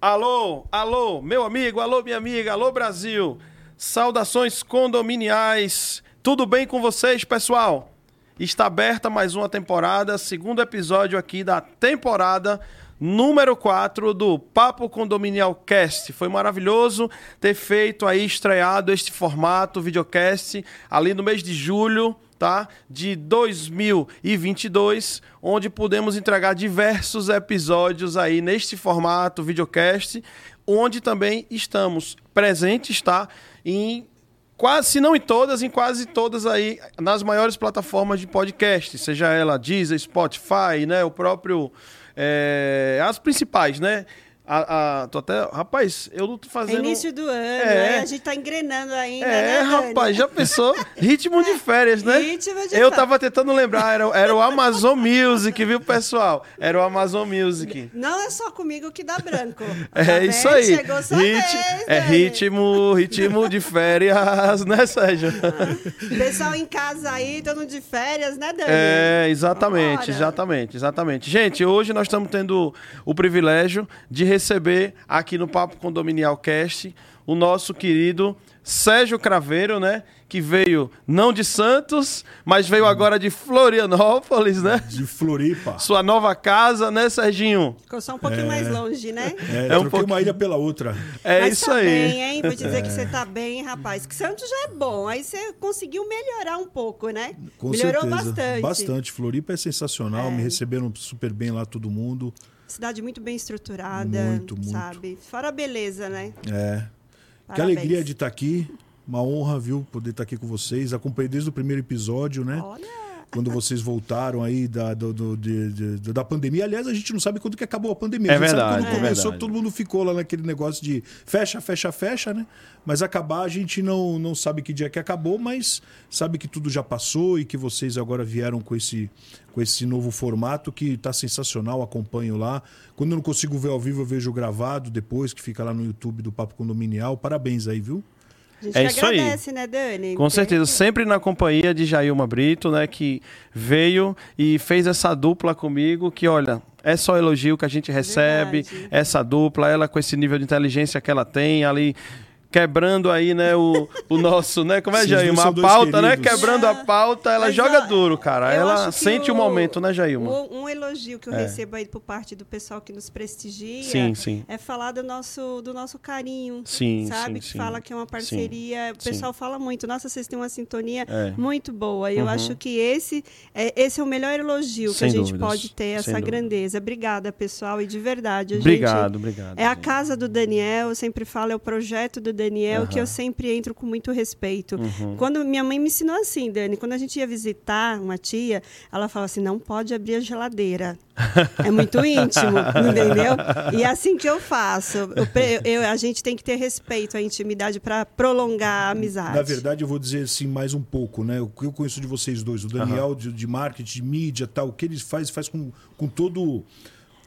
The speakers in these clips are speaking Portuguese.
Alô, alô, meu amigo, alô, minha amiga, alô, Brasil. Saudações condominiais. Tudo bem com vocês, pessoal? Está aberta mais uma temporada, segundo episódio aqui da temporada número 4 do Papo Condominial Cast. Foi maravilhoso ter feito aí, estreado este formato, videocast, ali no mês de julho tá? De 2022, onde podemos entregar diversos episódios aí neste formato videocast, onde também estamos presentes, tá? Em quase, se não em todas, em quase todas aí nas maiores plataformas de podcast, seja ela Deezer, Spotify, né, o próprio é, as principais, né? A, a, tô até. Rapaz, eu não tô fazendo. É início do ano, É. né? A gente tá engrenando ainda. É, né, rapaz, já pensou? Ritmo de férias, né? Ritmo de Eu tava tentando lembrar, era, era o Amazon Music, viu, pessoal? Era o Amazon Music. Não é só comigo que dá branco. É Tá isso aí. Chegou sua Rit- vez, é Dani. ritmo, ritmo de férias, né, Sérgio? Pessoal em casa aí, todo de férias, né, Dani? É, exatamente, Vambora. exatamente, exatamente. Gente, hoje nós estamos tendo o privilégio de receber aqui no Papo Condominial Cast o nosso querido Sérgio Craveiro, né? Que veio não de Santos, mas veio agora de Florianópolis, né? De Floripa. Sua nova casa, né, Serginho? Ficou só um pouquinho mais longe, né? É, É um pouquinho- uma ilha pela outra. É Mas isso tá aí. bem, hein? Vou dizer que você tá bem, rapaz. Que Santos já é bom. Aí você conseguiu melhorar um pouco, né? Com Melhorou certeza. bastante. Bastante. Floripa é sensacional. Me receberam super bem lá todo mundo. Cidade muito bem estruturada, Muito, muito. sabe? Fora a beleza, né? É. Que Parabéns. alegria de estar aqui. Uma honra, viu, poder estar aqui com vocês. Acompanhei desde o primeiro episódio, né? Olha, Quando vocês voltaram aí da, do- do- de- de- da pandemia. Aliás, a gente não sabe quando que acabou a pandemia. É a gente verdade, sabe quando é começou, verdade. todo mundo ficou lá naquele negócio de fecha, fecha, fecha, né? Mas acabar a gente não, não sabe que dia que acabou, mas sabe que tudo já passou e que vocês agora vieram com esse, com esse novo formato que tá sensacional, acompanho lá. Quando eu não consigo ver ao vivo, eu vejo gravado depois, que fica lá no YouTube do Papo Condominial. Parabéns aí, viu? A gente É isso aí. agradece, né, Dani? Com certeza, sempre na companhia de Jailma Brito, né, que veio e fez essa dupla comigo, que olha, é só elogio que a gente recebe, Verdade. essa dupla, ela com esse nível de inteligência que ela tem ali quebrando aí, né, o, o nosso, né, como é, Jailma? A pauta, né, quebrando a pauta, ela Mas, joga ó, duro, cara, eu ela que sente o, momento, né, Jailma? Um, um elogio que eu É. recebo aí por parte do pessoal que nos prestigia Sim, sim. é falar do nosso, do nosso carinho. Sim, sabe? sim, que sim. fala que é uma parceria. O sim. pessoal fala muito. Nossa, vocês têm uma sintonia É. muito boa. E eu Uhum. acho que esse é, esse é o melhor elogio que Sem a gente dúvidas, pode ter, sem essa grandeza. Obrigada, pessoal. E de verdade, a gente. Obrigado, obrigado. É a casa do Daniel, eu sempre falo, é o projeto do Daniel, que Aham. eu sempre entro com muito respeito. Uhum. Quando minha mãe me ensinou assim, Dani, quando a gente ia visitar uma tia, ela falava assim: não pode abrir a geladeira. É muito íntimo, entendeu? E é assim que eu faço. Eu eu- a gente tem que ter respeito à intimidade para prolongar a amizade. Na verdade, eu vou dizer assim mais um pouco, né? O que eu conheço de vocês dois, o Daniel de, de marketing, de mídia, tal, o que ele faz, faz com, com todo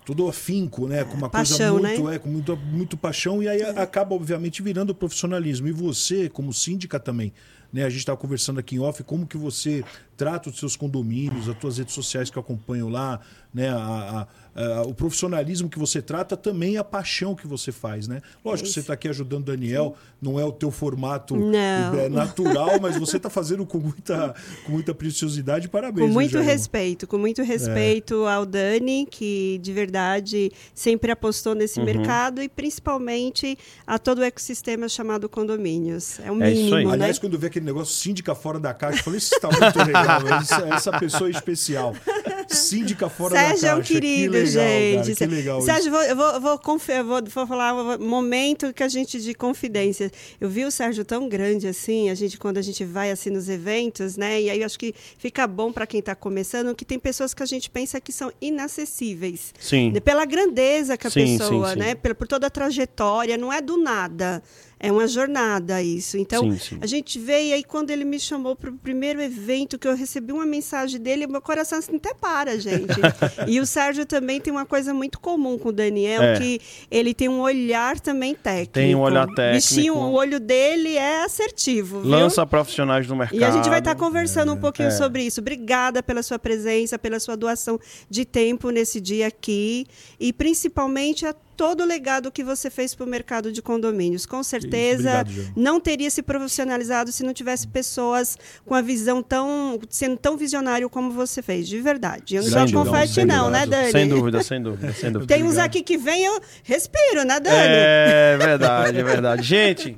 todo afinco, né? Com uma paixão, coisa muito, né? é, com muito, muito paixão e aí a- acaba obviamente virando profissionalismo. E você, como síndica também, né? A gente estava conversando aqui em off como que você trata os seus condomínios, as tuas redes sociais que eu acompanho lá, né? A- a- a- o profissionalismo que você trata também a paixão que você faz, né? Lógico, É você está aqui ajudando o Daniel, não é o teu formato Não. é natural, mas você está fazendo com muita, com muita preciosidade. Parabéns. Com viu, muito respeito, com muito respeito ao Dani, que de verdade sempre apostou nesse Uhum. mercado e principalmente a todo o ecossistema chamado condomínios. É o É isso mínimo, aí. né? Aliás, quando eu vi aquele negócio síndica fora da caixa, eu falei, isso está muito legal. Essa, essa pessoa é especial. Síndica fora Sérgio da é um caixa. querido, que legal, gente. Cara, que legal Sérgio, isso. vou, eu vou, vou, eu vou, vou falar um momento que a gente de confidência. Eu vi o Sérgio tão grande assim, a gente quando a gente vai assim nos eventos, né? E aí eu acho que fica bom para quem está começando, que tem pessoas que a gente pensa que são inacessíveis. Sim. Pela grandeza que a Sim, pessoa, sim, sim. né? Por, por toda a trajetória, não é do nada. É uma jornada isso. Então, Sim, sim. a gente veio e aí quando ele me chamou para o primeiro evento, que eu recebi uma mensagem dele, meu coração assim, até para, gente. e o Sérgio também tem uma coisa muito comum com o Daniel, É. que ele tem um olhar também técnico. Tem um olhar técnico. Bichinho, o olho dele é assertivo, viu? Lança profissionais no mercado. E a gente vai estar conversando um pouquinho é. sobre isso. Obrigada pela sua presença, pela sua doação de tempo nesse dia aqui e principalmente a todo o legado que você fez para o mercado de condomínios. Com certeza obrigado, não teria se profissionalizado se não tivesse pessoas com a visão tão sendo tão visionário como você fez, de verdade. Eu não Sem sou dúvida, confete não, né. Dani? Sem dúvida, sem dúvida, sem dúvida. Tem uns aqui que vem eu respiro, né, Dani? É verdade, é verdade. Gente,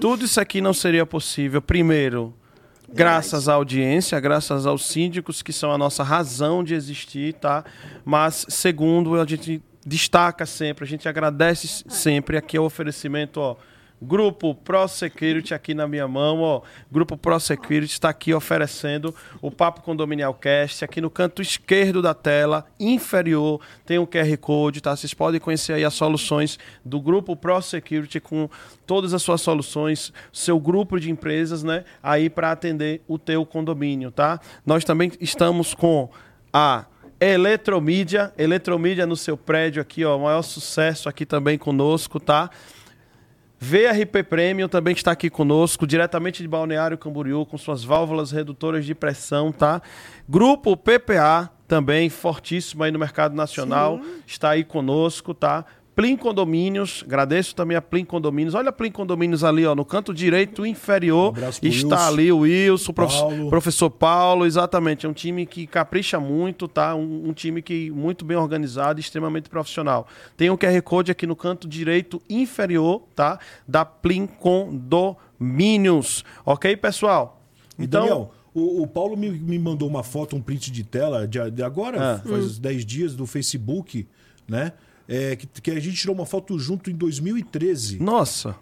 tudo isso aqui não seria possível, primeiro, graças à audiência, graças aos síndicos, que são a nossa razão de existir, tá? Mas, segundo, a gente destaca sempre, a gente agradece sempre aqui o oferecimento, ó. Grupo Pro Security aqui na minha mão, ó. Grupo Pro Security está aqui oferecendo o Papo Condominial Cast. Aqui no canto esquerdo da tela, inferior, tem um QR Code, tá? Vocês podem conhecer aí as soluções do Grupo Pro Security com todas as suas soluções, seu grupo de empresas, né? Aí para atender o teu condomínio, tá? Nós também estamos com a Eletromídia, Eletromídia no seu prédio aqui, ó, maior sucesso aqui também conosco, tá? VRP Premium também está aqui conosco, diretamente de Balneário Camboriú, com suas válvulas redutoras de pressão, tá? Grupo PPA, também fortíssimo aí no mercado nacional, está aí conosco, tá? Plim Condomínios, agradeço também a Plim Condomínios. Olha a Plim Condomínios ali, ó, no canto direito inferior, Um está Wilson. ali o Wilson, o Paulo. professor Paulo, exatamente. É um time que capricha muito, tá? Um, um time que muito bem organizado e extremamente profissional. Tem um QR Code aqui no canto direito inferior, tá? Da Plim Condomínios. Ok, pessoal? Então, Daniel, o, o Paulo me, me mandou uma foto, um print de tela de, de agora, Ah. faz uns 10 dias, do Facebook, né? É, que, que a gente tirou uma foto junto em 2013. nossa.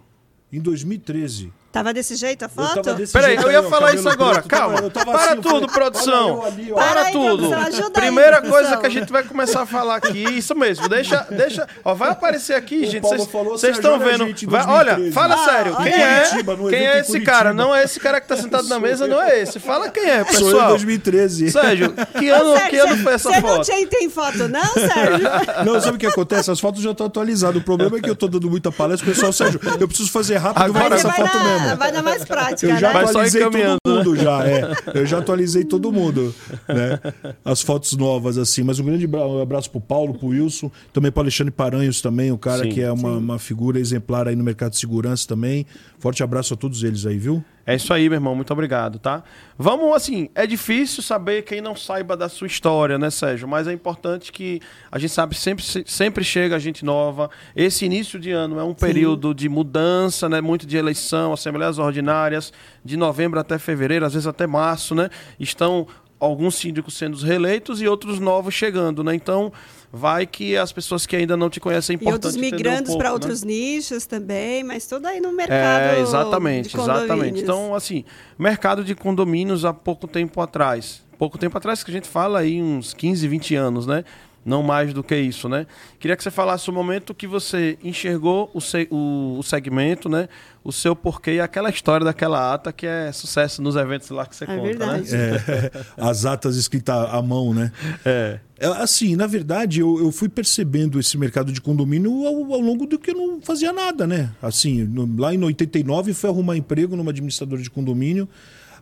Em 2013. Tava desse jeito a Eu foto? tava desse Peraí, jeito eu ia aí, falar cabelo isso agora. tava- Calma. eu tava Para assim, eu tudo, falei, produção. eu ali. Para Para aí, tudo. produção, ajuda aí, Primeira produção. coisa que a gente vai começar a falar aqui, isso mesmo, deixa, deixa, ó, vai aparecer aqui, O gente, vocês Sérgio, estão vendo. Vai- 2013. olha, fala Ah, sério, olha quem aí. é? Curitiba, Quem é esse cara? Não é esse cara que tá sentado na mesa, não é esse. Fala quem é, Sou eu em pessoal. 2013. Sérgio, que ano, que ano foi essa Você foto? não tinha, tem foto não, Sérgio? Não, sabe o que acontece? As fotos já estão atualizadas. O problema é que eu tô dando muita palestra. Pessoal, Sérgio, eu preciso fazer rápido, Agora essa você foto na, vai na mais prática, Eu já né? Atualizei todo mundo já, é. Eu já atualizei todo mundo, né? As fotos novas, assim. Mas um grande bra- abraço pro Paulo, pro Wilson, também pro Alexandre Paranhos também, o cara Sim. que é uma, uma figura exemplar aí no mercado de segurança também. Forte abraço a todos eles aí, viu? É isso aí, meu irmão. Muito obrigado, tá? Vamos, assim, é difícil saber quem não saiba da sua história, né, Sérgio? Mas é importante que a gente sabe sempre, sempre chega gente nova. Esse início de ano é um período de mudança, né? Muito de eleição, assembleias ordinárias, de novembro até fevereiro, às vezes até março, né? Estão alguns síndicos sendo reeleitos e outros novos chegando, né? Então, vai que as pessoas que ainda não te conhecem é E importante outros entender um migrando pouco, para né? outros nichos também, mas tudo aí no mercado. É, exatamente, exatamente. Então, assim, mercado de condomínios há pouco tempo atrás. Pouco tempo atrás que a gente fala aí, uns 15, 20 anos, né? Não mais do que isso, né? Queria que você falasse o momento que você enxergou o, se- o- o segmento, né? O seu porquê e aquela história daquela ata que é sucesso nos eventos lá que você É conta, verdade. né? É, as atas escritas à mão, né? É. É, Assim, na verdade, eu, eu fui percebendo esse mercado de condomínio ao, ao longo do que eu não fazia nada, né? Assim, no- lá em 89 fui arrumar emprego numa administradora de condomínio.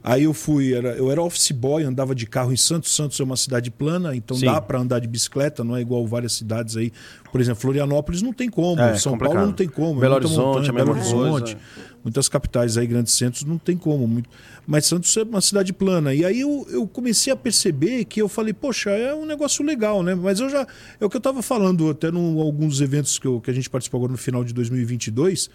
Aí eu fui, era, eu era office boy, andava de carro em Santos. Santos é uma cidade plana, então Sim. dá para andar de bicicleta, não é igual várias cidades aí. Por exemplo, Florianópolis não tem como, É, São complicado. Paulo não tem como. é Belo Horizonte, montanha, Belo coisa, Horizonte. Muitas capitais aí, grandes centros, não tem como. muito- Mas Santos é uma cidade plana. E aí eu, eu comecei a perceber que eu falei, poxa, é um negócio legal, né? Mas eu já. É o que eu estava falando até em alguns eventos que, eu- que a gente participou agora no final de 2022.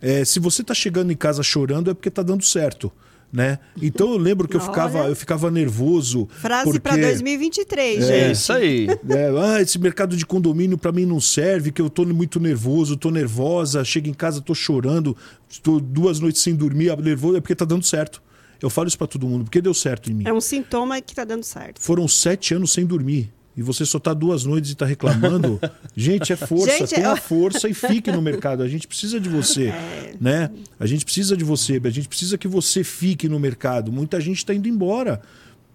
É, se você está chegando em casa chorando, é porque está dando certo. Né? Então eu lembro que eu Olha. ficava, eu ficava nervoso. Frase para porque- 2023, É gente. isso aí. é, ah, esse mercado de condomínio para mim não serve, que eu tô muito nervoso, tô nervosa, chego em casa, tô chorando, estou duas noites sem dormir, nervoso, é porque tá dando certo. Eu falo isso para todo mundo, porque deu certo em mim. É um sintoma que tá dando certo. Foram sete anos sem dormir. E você só está duas noites e está reclamando, gente, é força, Gente, tenha eu- força e fique no mercado. A gente precisa de você, É. né? A gente precisa de você, a gente precisa que você fique no mercado. Muita gente está indo embora.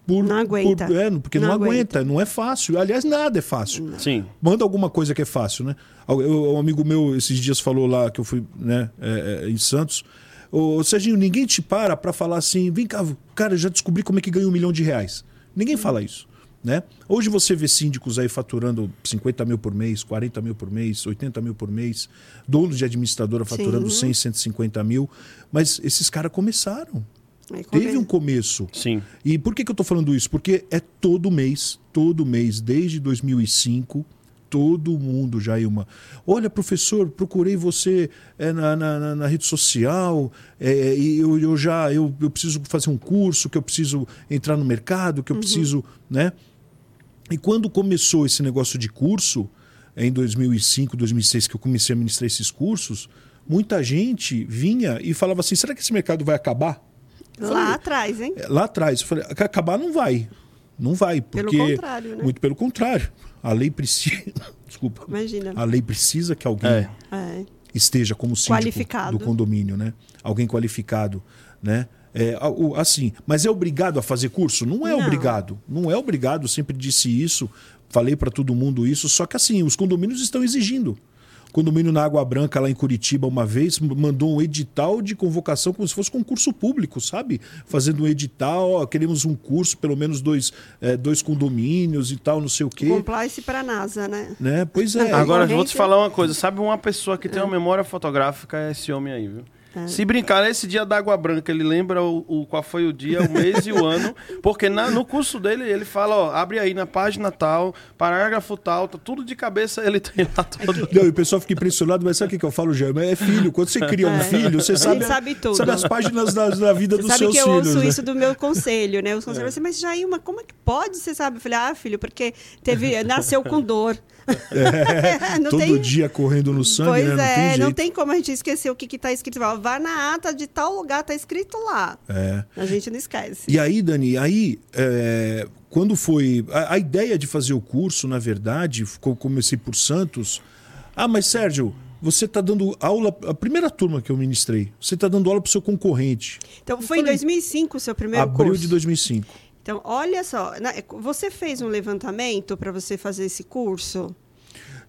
Por, Não aguenta. por- é, porque não, Não aguenta. aguenta. não é fácil. Aliás, nada é fácil. Sim. Manda alguma coisa que é fácil, né? Eu- Um amigo meu esses dias falou lá que eu fui né, é, é, em Santos. Ô, Serginho, ninguém te para para falar assim, vem cá, cara, eu já descobri como é que ganha um milhão de reais. Ninguém fala isso. Né? Hoje você vê síndicos aí faturando 50 mil por mês, 40 mil por mês, 80 mil por mês, donos de administradora faturando Sim. 100, 150 mil, mas esses caras começaram. Aí Teve um começo. Sim. E por que, que eu tô falando isso? Porque é todo mês, todo mês, desde 2005, todo mundo, Jailma. Olha, professor, procurei você é, na, na- na- na rede social, é, e eu, eu já eu, eu preciso fazer um curso, que eu preciso entrar no mercado, que eu preciso. né? E quando começou esse negócio de curso, em 2005, 2006, que eu comecei a ministrar esses cursos, muita gente vinha e falava assim: será que esse mercado vai acabar? Lá atrás, hein? É, lá atrás. Eu falei, "Ac- acabar não vai. Não vai, Pelo porque... contrário, né? Muito pelo contrário. A lei precisa... Desculpa. Imagina. A lei precisa que alguém. É. esteja como síndico Qualificado. do condomínio, né? Alguém qualificado, né? É, assim, mas é obrigado a fazer curso? Não é Não. obrigado. Não é obrigado. Eu sempre disse isso, falei para todo mundo isso. Só que assim, os condomínios estão exigindo. O condomínio na Água Branca, lá em Curitiba, uma vez, mandou um edital de convocação como se fosse concurso público, sabe? Fazendo um edital, ó, queremos um curso, pelo menos dois, é, dois condomínios e tal, não sei o quê. Compliance para a NASA, né? Né? Pois é. Agora, eu vou te falar uma coisa. Sabe uma pessoa que tem uma memória fotográfica é esse homem aí, viu? Se brincar, esse dia da Água Branca, ele lembra o, o- qual foi o dia, o mês e o ano. Porque na- no curso dele, ele fala, ó, abre aí na página tal, parágrafo tal, tá tudo de cabeça, ele tem lá todo. Não, e o pessoal fica impressionado, mas sabe o que, eu falo, Jair? É filho. Quando você cria um É. filho, você sabe, sabe tudo. sabe as páginas da, da vida Você dos sabe seus que eu filhos. ouço né? isso do meu conselho, né? Os conselhos assim, mas Jailma, como é que pode? Você sabe? Eu falei, ah, filho, porque teve, nasceu com dor. Não Todo tem- dia correndo no sangue, Pois né? Não é, tem jeito. não tem como a gente esquecer o que está escrito. Fala, Vá na ata de tal lugar, está escrito lá. É. A gente não esquece. E aí, Dani, aí, é, quando foi. A, a ideia de fazer o curso, na verdade, ficou- comecei por Santos. Ah, mas Sérgio, você está dando aula. A primeira turma que eu ministrei, você está dando aula para o seu concorrente. Então, foi em falei, 2005 o seu primeiro abril curso? de 2005. Então, olha só, você fez um levantamento para você fazer esse curso?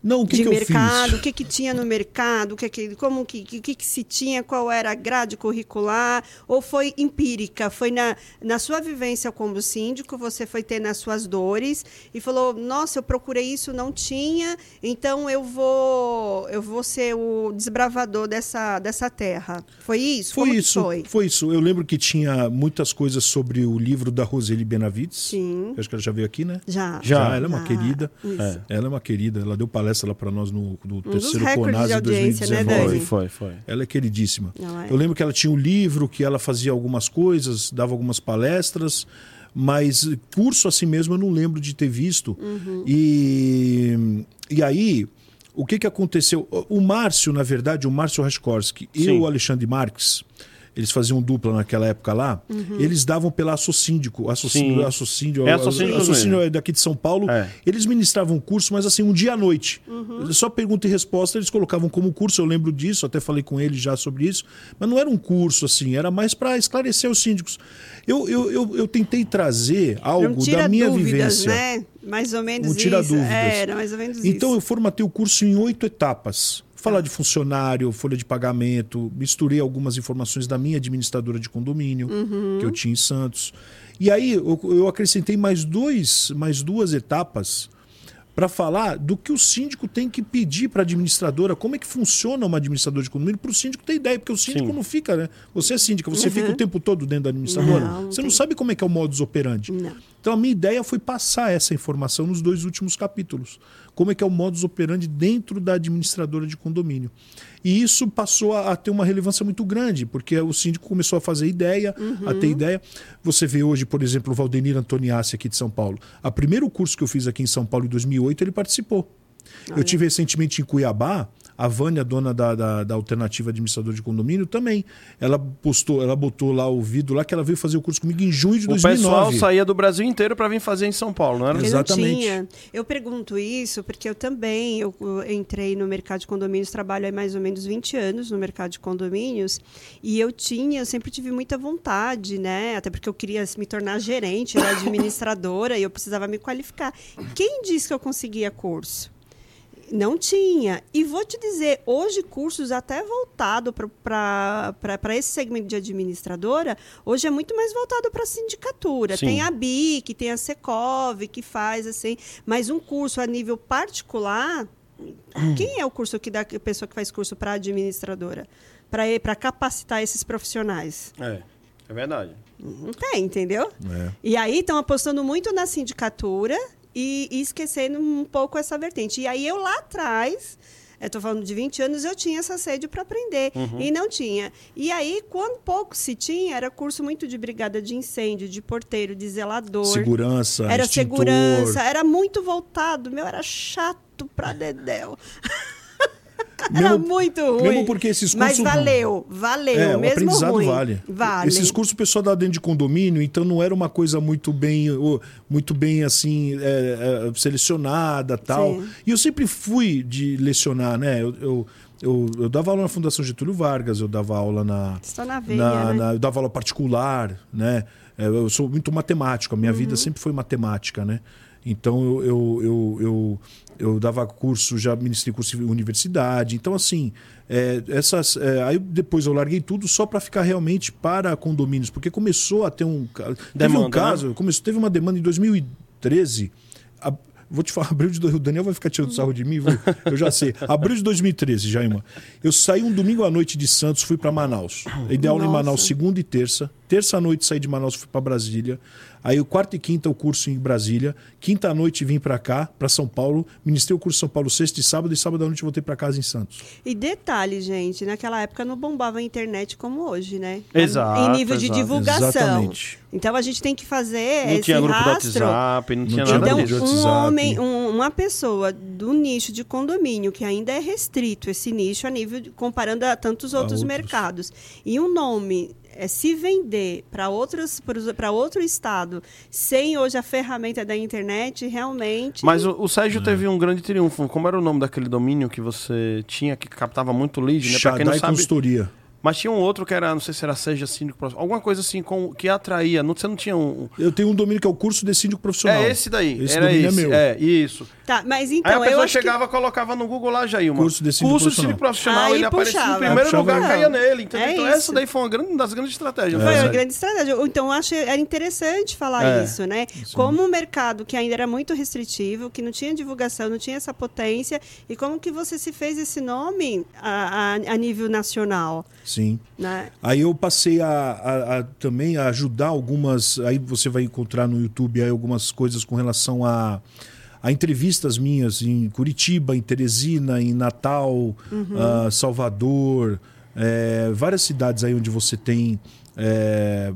Não, o que, de que eu mercado, fiz? o que, que tinha no mercado, o que, que, como que, que, que, que se tinha, qual era a grade curricular, ou foi empírica? Foi na, na sua vivência como síndico, você foi ter nas suas dores e falou: Nossa, eu procurei isso, não tinha, então eu vou eu vou ser o desbravador dessa, dessa terra. Foi isso? Foi Como que isso, foi? foi isso. Eu lembro que tinha muitas coisas sobre o livro da Roseli Benavides. Sim. Eu acho que ela já veio aqui, né? Já. Já. ela é uma Ah, querida. isso. É. Ela é uma querida. Ela deu palestra lá para nós no, no dos terceiro Conas de em audiência, né, 2019. Dani? Foi, foi, foi. Ela é queridíssima. Não é? Eu lembro que ela tinha um livro, que ela fazia algumas coisas, dava algumas palestras, mas curso assim mesmo eu não lembro de ter visto. Uhum. E, e aí, o que, que aconteceu? O Márcio, na verdade, o Márcio Raskorski e o Alexandre Marques, eles faziam dupla naquela época lá, Uhum. eles davam pela Assocíndico. Assocíndio, Sim. Assocíndio, É Assocíndico mesmo. é daqui de São Paulo. É. Eles ministravam curso, mas assim, um dia à noite. Uhum. Só pergunta e resposta, eles colocavam como curso, eu lembro disso, até falei com eles já sobre isso, mas não era um curso assim, era mais para esclarecer os síndicos. Eu, eu, eu, eu tentei trazer Não algo tira da minha dúvidas, vivência. né? Mais ou menos Não tira isso. dúvidas. É, Era mais ou menos Então isso. eu formatei o curso em oito etapas. Falar de funcionário, folha de pagamento, misturei algumas informações da minha administradora de condomínio, Uhum. que eu tinha em Santos. E aí eu, eu acrescentei mais, dois, mais duas etapas para falar do que o síndico tem que pedir para a administradora, como é que funciona uma administradora de condomínio, para o síndico ter ideia, porque o síndico Sim. não fica, né? Você é síndica, você fica o tempo todo dentro da administradora. Uhum. Não, não você não tem. sabe como é que é o modus operandi. Não. Então a minha ideia foi passar essa informação nos dois últimos capítulos. Como é que é o modus operandi dentro da administradora de condomínio. E isso passou a, a ter uma relevância muito grande, porque o síndico começou a fazer ideia, a ter ideia. Você vê hoje, por exemplo, o Valdenir Antoniassi aqui de São Paulo. O primeiro curso que eu fiz aqui em São Paulo em 2008, ele participou. Eu tive recentemente em Cuiabá, A Vânia, dona da, da, da alternativa administrador de condomínio, também. Ela postou, ela botou lá o vídeo lá que ela veio fazer o curso comigo em junho de O 2009. pessoal saía do Brasil inteiro para vir fazer em São Paulo, não era? Exatamente. tinha. Eu pergunto isso porque eu também eu, eu entrei no mercado de condomínios, trabalho há mais ou menos 20 anos no mercado de condomínios, e eu tinha, eu sempre tive muita vontade, né? Até porque eu queria me tornar gerente, era administradora, e eu precisava me qualificar. Quem disse que eu conseguia curso? Não tinha. E vou te dizer, hoje cursos até voltado para esse segmento de administradora, hoje é muito mais voltado para a sindicatura. Sim. Tem a BIC, tem a Secov, que faz assim, mas um curso a nível particular, quem é o curso que dá a pessoa que faz curso para administradora? Para capacitar esses profissionais? É, é verdade. Não tem, entendeu? É. E aí estão apostando muito na sindicatura e, e esquecendo um pouco essa vertente. E aí eu lá atrás, estou falando de 20 anos, eu tinha essa sede para aprender. E não tinha. E aí, quando pouco se tinha, era curso muito de brigada de incêndio, de porteiro, de zelador. Segurança, Era extintor. segurança, era muito voltado, meu, era chato pra dedéu. era Mesmo- muito ruim. mesmo porque esses Mas cursos- valeu, valeu. É, o mesmo aprendizado ruim. vale. Vale. Esses cursos o pessoal dá dentro de condomínio, então não era uma coisa muito bem, muito bem assim é, é, selecionada tal. Sim. E eu sempre fui de lecionar, né? Eu, eu, eu, eu dava aula na Fundação Getúlio Vargas, eu dava aula na, Estou na veia, na- né? na- eu dava aula particular, né? É, Eu sou muito matemático, a minha Uhum. vida sempre foi matemática, né? Então eu, eu, eu, eu, eu dava curso, já ministrei curso em universidade. Então, assim, é, essas. é, aí depois eu larguei tudo só para ficar realmente para condomínios, porque começou a ter um. Teve um caso, começou, teve uma demanda em 2013. a- Vou te falar, abril de. do- O Daniel vai ficar tirando sarro de mim, viu? eu já sei. Abril de 2013, Jaima. Eu saí um domingo à noite de Santos, fui para Manaus. Aula em. Manaus segunda e terça. Terça à noite saí de Manaus, fui para Brasília. Aí, o quarta e quinta, o curso em Brasília. Quinta à noite vim para cá, para São Paulo. Ministrei o curso em São Paulo sexta e sábado. E sábado à noite voltei para casa em Santos. E detalhe, gente, naquela época não bombava a internet como hoje, né? Exato, Em nível de exato. divulgação. Exatamente. Então a gente tem que fazer Não esse tinha grupo do rastro. WhatsApp, não, tinha tinha nada Então, disso. um homem, um- uma pessoa do nicho de condomínio, que ainda é restrito esse nicho a nível de, comparando a tantos outros, outros. mercados, e um nome é, se vender para outros para outro estado sem hoje a ferramenta da internet, realmente. Mas o, o Sérgio É. teve um grande triunfo. Como era o nome daquele domínio que você tinha, que captava muito lead, né? Pra quem não sabe. Consultoria. Mas tinha um outro que era, não sei se era Seja Síndico Profissional, alguma coisa assim com, que atraía. Não, você não tinha um. Eu tenho um domínio que é o curso de síndico profissional. É esse daí. Esse era domínio esse. é meu. É, isso. Tá, mas Aí então a eu pessoa acho que- chegava, colocava no Google lá, Jailma. Curso de síndico Curso de profissional. síndico profissional. Aí ele aparecia puxava. no primeiro Puxava lugar, caía nele. Entendeu? É então isso. essa daí foi uma grande, uma das grandes estratégias. Foi né? uma grande estratégia. Então, eu achei era interessante falar É. isso, né? Como um mercado que ainda era muito restritivo, que não tinha divulgação, não tinha essa potência, e como que você se fez esse nome a, a- a nível nacional, Sim. Né? Aí eu passei a, a- a- também a ajudar algumas. Aí você vai encontrar no YouTube aí algumas coisas com relação a, a entrevistas minhas em Curitiba, em Teresina, em Natal, ah, Salvador, é, várias cidades aí onde você tem é,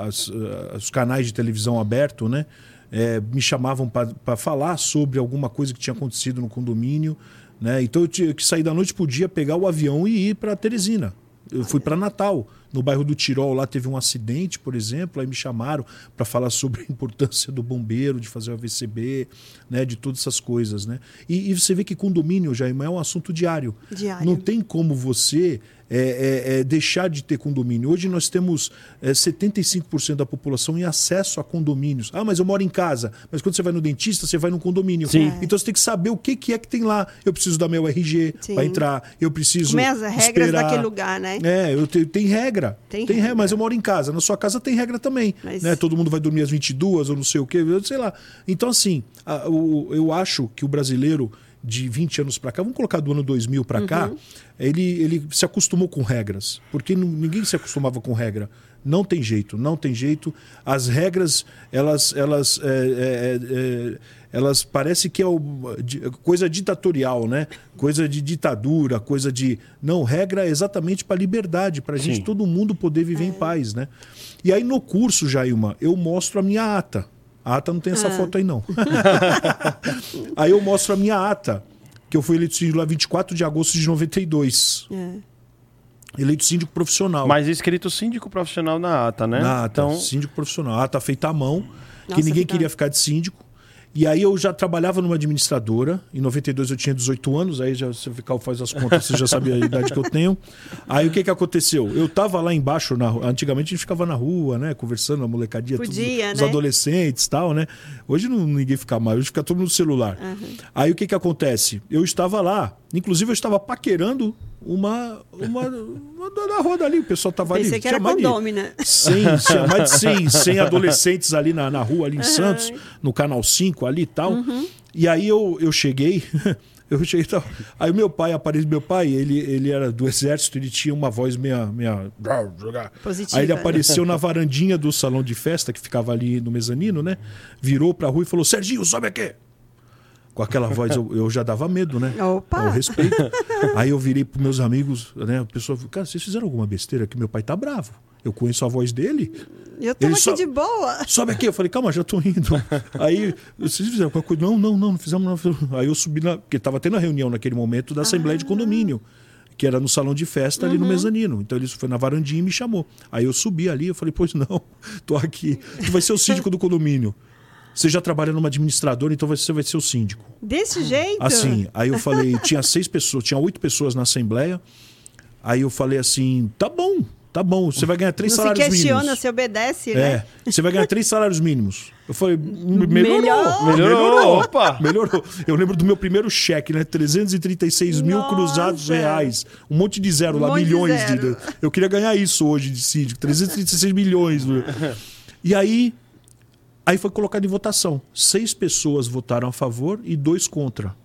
as- ah, os canais de televisão aberto, né? É, me chamavam para falar sobre alguma coisa que tinha acontecido no condomínio. Né? Então eu tinha que sair da noite pro dia, pegar o avião e ir para Teresina. Eu fui para Natal, no bairro do Tirol, lá teve um acidente, por exemplo, aí me chamaram para falar sobre a importância do bombeiro, de fazer o AVCB, né, de todas essas coisas, né? E, e você vê que condomínio, Jaime, é um assunto diário. Diário. Não tem como você é, é, é, deixar de ter condomínio. Hoje nós temos é, 75% da população em acesso a condomínios. Ah, mas eu moro em casa. Mas quando você vai no dentista, você vai no condomínio. Sim. Então você tem que saber o que, que é que tem lá. Eu preciso dar meu RG para entrar. Eu preciso. Como é as regras esperar. daquele lugar, né? É, eu te- tem regra. Tem regra. regra. mas eu moro em casa. Na sua casa tem regra também. Mas- Né? Todo mundo vai dormir às 22 ou não sei o quê, eu sei lá. Então, assim, eu acho que o brasileiro de 20 anos para cá, vamos colocar do ano 2000 para cá, Uhum. ele, ele se acostumou com regras. Porque ninguém se acostumava com regra. Não tem jeito, não tem jeito. As regras, elas, elas, é, é, é, elas parece que é o- de- coisa ditatorial, né? Coisa de ditadura, coisa de. Não, regra é exatamente para liberdade, para a gente, todo mundo poder viver em paz, né? E aí no curso, Jailma, eu mostro a minha ata. A ata não tem essa foto aí, não. aí eu mostro a minha ata. que eu fui eleito síndico lá 24 de agosto de 92. É. Eleito síndico profissional. Mas escrito síndico profissional na ata, né? Na ata, então, síndico profissional. Ata feita à mão, que Nossa, ninguém que queria ficar de síndico. E aí eu já trabalhava numa administradora. Em 92 eu tinha 18 anos, aí já você ficar faz as contas, você já sabe a idade que eu tenho. Aí o que que aconteceu? Eu tava lá embaixo, na, antigamente a gente ficava na rua, né, conversando, a molecadinha, tudo, Podia, os né? adolescentes e tal, né? Hoje não, ninguém fica mais, hoje fica todo mundo no celular. Aí o que que acontece? Eu estava lá, inclusive eu estava paquerando uma, uma, uma da rua dali, o pessoal tava ali. Pensei que tinha era condômino, né? 100, tinha mais de 100, 100 adolescentes ali na, na rua, ali em Santos, no Canal 5 ali e tal. E aí eu, eu cheguei, eu cheguei tal. Aí o meu pai apareceu, meu pai, ele, ele era do exército, ele tinha uma voz meia... meia... Positiva, Aí ele né? apareceu na varandinha do salão de festa, que ficava ali no mezanino, né? Virou pra rua e falou, Serginho, sobe aqui! Com aquela voz eu, eu já dava medo, né? Opa! Eu respeito. Aí eu virei pros meus amigos, né? A pessoa falou, cara, vocês fizeram alguma besteira que meu pai tá bravo. Eu conheço a voz dele. Eu Ele aqui só- de boa. Sobe aqui. Eu falei, calma, já tô indo. Aí, vocês fizeram alguma coisa? Não, não, não, não fizemos nada. Aí eu subi na. Porque tava tendo a reunião naquele momento da Assembleia de Condomínio, que era no salão de festa ali no mezanino. Então ele foi na varandinha e me chamou. Aí eu subi ali, eu falei, pois não, tô aqui. Tu vai ser o síndico do condomínio. Você já trabalha numa administradora, então você vai ser o síndico. Desse jeito? Assim, aí eu falei, tinha seis pessoas, tinha oito pessoas na Assembleia. Aí eu falei assim, tá bom, tá bom, você vai ganhar três Não se salários questiona, mínimos. se obedece, né? É, você vai ganhar três salários mínimos. Eu falei, "M- melhorou. Melhor. Melhorou, opa. Melhorou. Eu lembro do meu primeiro cheque, né? 336 mil Nossa. cruzados reais. Um monte de zero Um lá, de milhões de, zero. Eu queria ganhar isso hoje de síndico. 336 milhões. E aí, aí foi colocado em votação. Seis pessoas votaram a favor e dois contra.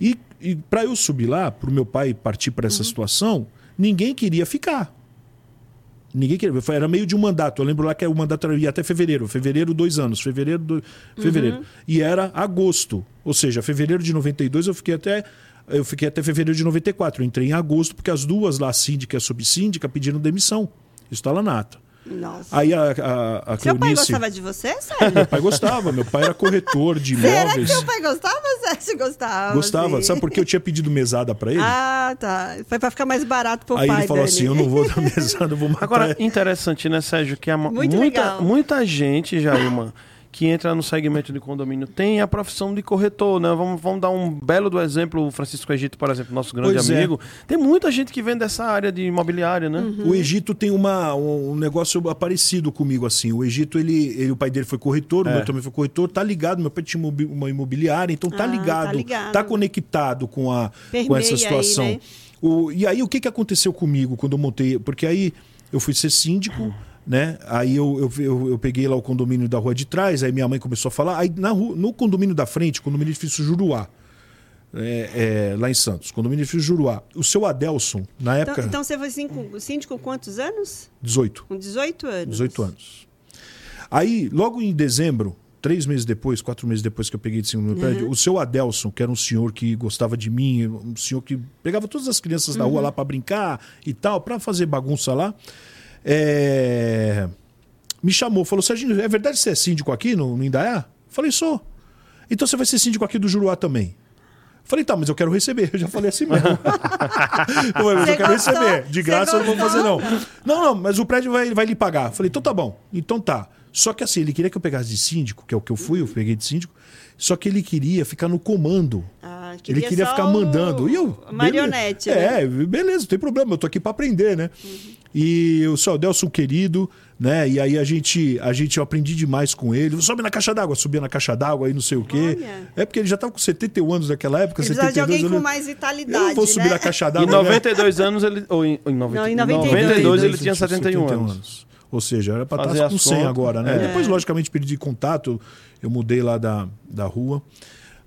E, e para eu subir lá, para o meu pai partir para Uhum. essa situação, ninguém queria ficar. Ninguém queria. Era meio de um mandato. Eu lembro lá que o mandato ia até fevereiro. Fevereiro, dois anos. Fevereiro, do... fevereiro. E era agosto. Ou seja, fevereiro de 92 eu fiquei até. Eu fiquei até fevereiro de 94. Eu entrei em agosto, porque as duas lá, síndica e a subsíndica, pediram demissão. Isso está lá na ata. Nossa. Aí a, a, a Seu pai gostava de você, Sérgio? Meu pai gostava. Meu pai era corretor de Será que imóveis. seu pai gostava ou Sérgio gostava? Gostava. assim? Sabe por que eu tinha pedido mesada para ele? Ah, tá. Foi pra ficar mais barato pro Aí pai ele falou dele. assim: eu não vou dar mesada, eu vou matar Agora, interessante, né, Sérgio, que a, Muito muita, legal. muita gente, Jailma, que entra no segmento de condomínio tem a profissão de corretor, né? Vamos, vamos dar um belo do exemplo, o Francisco Egito, por exemplo, nosso grande Pois é. amigo. Tem muita gente que vem dessa área de imobiliária, né? Uhum. O Egito tem uma, um negócio parecido comigo, assim. O Egito, ele, ele- o pai dele foi corretor, o É. meu também foi corretor, tá ligado. Meu pai tinha uma imobiliária, então tá Ah, tá ligado, tá, ligado. conectado com, a, com essa aí, situação. né? O- e aí, o que, que aconteceu comigo quando eu montei? Porque aí eu fui ser síndico, né? Aí eu, eu, eu, eu peguei lá o condomínio da rua de trás, aí minha mãe começou a falar. Aí na rua, no condomínio da frente, condomínio edifício Juruá, é, é, lá em Santos, condomínio edifício Juruá. O seu Adelson, na Então, época, então você foi síndico, síndico com quantos anos? 18. Com 18 anos. 18 anos. Aí, logo em dezembro, três meses depois, quatro meses depois que eu peguei de cima do meu prédio, o seu Adelson, que era um senhor que gostava de mim, um senhor que pegava todas as crianças da rua lá para brincar e tal, para fazer bagunça lá, é, me chamou, falou: Serginho, é verdade que você é síndico aqui no, no Indaiá? Falei: sou. Então você vai ser síndico aqui do Juruá também. Falei, tá, mas eu quero receber. Eu já falei assim mesmo. Eu falei, mas eu quero receber. De graça eu não vou fazer, não. Não, não, mas o prédio vai, vai lhe pagar. Falei, então tá bom. Então tá. Só que assim, ele queria que eu pegasse de síndico, que é o que eu fui, eu peguei de síndico. Só que ele queria ficar no comando. Ah, ele queria ficar mandando. E eu, Marionete, beleza. né? É, beleza, não tem problema, eu tô aqui para aprender, né? E o seu Adelson querido, né? E aí a gente, a gente eu aprendi demais com ele. Sobe na caixa d'água, subia na caixa d'água aí não sei o quê. Olha. É porque ele já tava com 71 anos naquela época, Ele precisa de 72 alguém eu com mais vitalidade, Eu vou subir né? na caixa Em d'água. né? 92 anos ele. Ou em, em 90, Não, em em 92. 92 ele tinha 71 anos. Ou seja, era para Fazer estar com 100 contas. agora, né? É. Depois, logicamente, perdi contato, eu mudei lá da, da rua.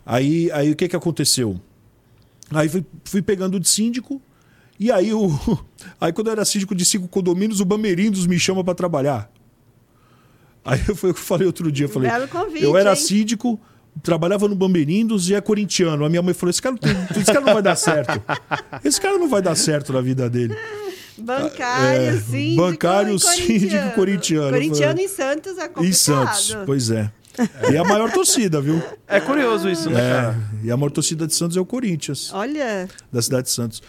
Aí, aí o que, que aconteceu? Aí fui, fui pegando de síndico, e aí, o, aí quando eu era síndico de cinco condomínios, o Bamerindos me chama para trabalhar. Aí foi o que eu falei outro dia. Eu falei, convite, eu era hein? síndico, trabalhava no Bamerindos e é corintiano. A minha mãe falou: esse cara, esse cara não vai dar certo. Esse cara não vai dar certo na vida dele. Bancário, É, síndico. bancário, e síndico, corintiano. Corintiano em Santos é complicado. Em Santos, pois é. E a maior torcida, viu? É curioso isso, né, É, cara? e a maior torcida de Santos é o Corinthians, Olha, da cidade de Santos.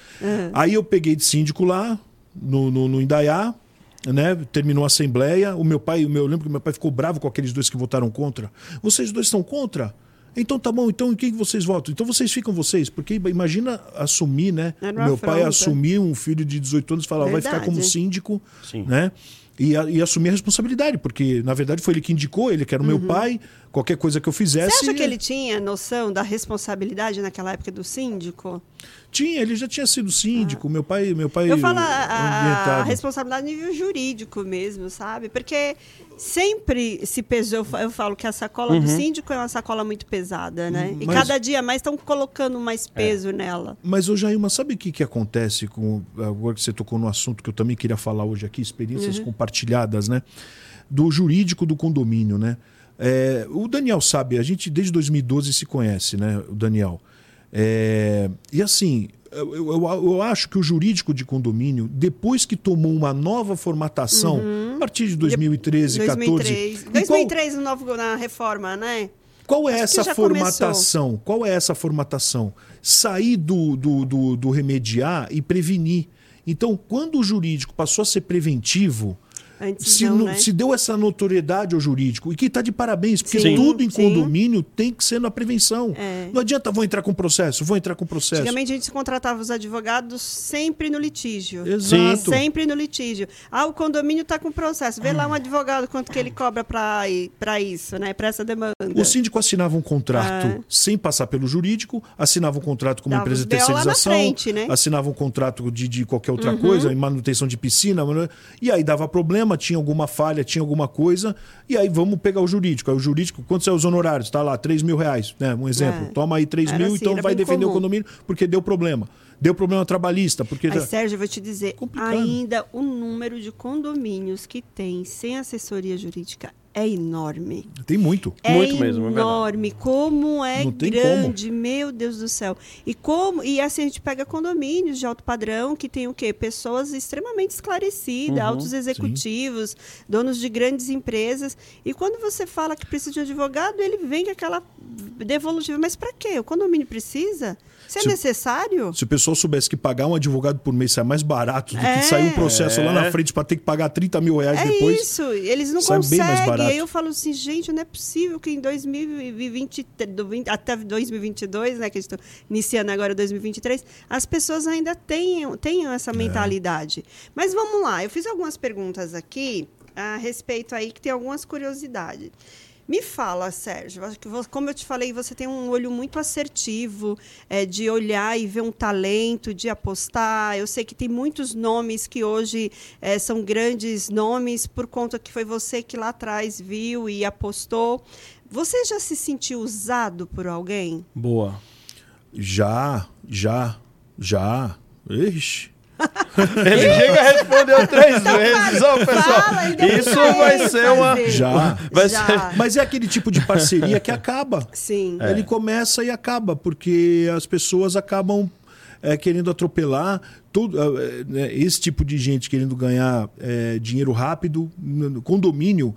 Aí eu peguei de síndico lá, no, no, no Indaiá, né? Terminou a assembleia. O meu pai, o meu, eu lembro que meu pai ficou bravo com aqueles dois que votaram contra. Vocês dois estão contra? Então tá bom, então em quem que vocês votam? Então vocês ficam vocês, porque imagina assumir, né? Meu pai afronta. assumir um filho de 18 anos e falar, vai ficar como síndico, Sim. né? E, e assumir a responsabilidade, porque na verdade foi ele que indicou, ele que era o meu pai, qualquer coisa que eu fizesse. você acha que ele tinha noção da responsabilidade naquela época do síndico? Tinha, ele já tinha sido síndico, meu pai, meu pai Eu falo a, a- a ambientado. responsabilidade a nível jurídico mesmo, sabe? Porque sempre se pesou, eu fa- eu falo que a sacola do síndico é uma sacola muito pesada, né? E Mas- cada dia mais estão colocando mais peso nela. Mas, ô Jailma, sabe o que, que acontece com. Agora que você tocou no assunto que eu também queria falar hoje aqui, experiências compartilhadas, né? Do jurídico do condomínio, né? É, o Daniel sabe, a gente desde 2012 se conhece, né? O Daniel. É, e assim, eu, eu, eu acho que o jurídico de condomínio, depois que tomou uma nova formatação, a partir de 2013, 2003. 14. e qual- 2003 no novo, na reforma, né? Qual é Acho essa formatação? Qual é essa formatação? Sair do, do, do, do remediar e prevenir. Então, quando o jurídico passou a ser preventivo, Antes se, não, né? se deu essa notoriedade ao jurídico, e que está de parabéns, porque Sim, tudo em sim. condomínio tem que ser na prevenção. É. Não adianta, vou entrar com processo, vou entrar com processo. Antigamente a gente contratava os advogados sempre no litígio. Exato. Sempre no litígio. Ah, o condomínio está com processo. Vê lá um advogado quanto que ele cobra para isso, né? Para essa demanda. O síndico assinava um contrato Ah. sem passar pelo jurídico, assinava um contrato com uma Dava empresa de terceirização, frente, né? Uhum. assinava um contrato de, de qualquer outra coisa, em manutenção de piscina, né? e aí dava problema, tinha alguma falha, tinha alguma coisa, e aí vamos pegar o jurídico. Aí o jurídico, quantos são os honorários? Tá lá, 3 mil reais, né? Um exemplo. É. Toma aí 3 Era mil, assim, então vai defender o comum. condomínio porque deu problema. Deu problema trabalhista, porque... Mas, Sérgio, eu vou te dizer, Complicado. ainda o número de condomínios que tem sem assessoria jurídica é enorme. Tem muito. É Muito mesmo, é enorme. como é grande, meu Deus do céu. E como e assim a gente pega condomínios de alto padrão que tem o quê? Pessoas extremamente esclarecidas, Uhum, altos executivos, donos de grandes empresas. E quando você fala que precisa de um advogado, ele vem com aquela devolutiva. Mas para quê? O condomínio precisa? Isso é Se- necessário? Se o pessoal soubesse que pagar um advogado por mês sai mais barato do É. que sair um processo lá na É. frente para ter que pagar 30 mil reais É depois. isso, eles não sai bem mais conseguem. Barato. Aí eu falo assim, gente, não é possível que em 2020, do 20 até 2022, né, que a gente está iniciando agora 2023, as pessoas ainda tenham, tenham É. essa mentalidade. Mas vamos lá, eu fiz algumas perguntas aqui a respeito aí que tem algumas curiosidades. Me fala, Sérgio, como eu te falei, você tem um olho muito assertivo, é, de olhar e ver um talento, de apostar. Eu sei que tem muitos nomes que hoje é, são grandes nomes por conta que foi você que lá atrás viu e apostou. Você já se sentiu usado por alguém? Boa. Já, já, já. Ixi. Ele chega e respondeu três vezes, ó, pessoal. Então Fala, Isso vai ser uma. Já. Vai Já. ser. Mas é aquele tipo de parceria que acaba. Sim. Ele começa e acaba, porque as pessoas acabam é, querendo atropelar. Todo, é, né, esse tipo de gente querendo ganhar é, dinheiro rápido, no- no condomínio,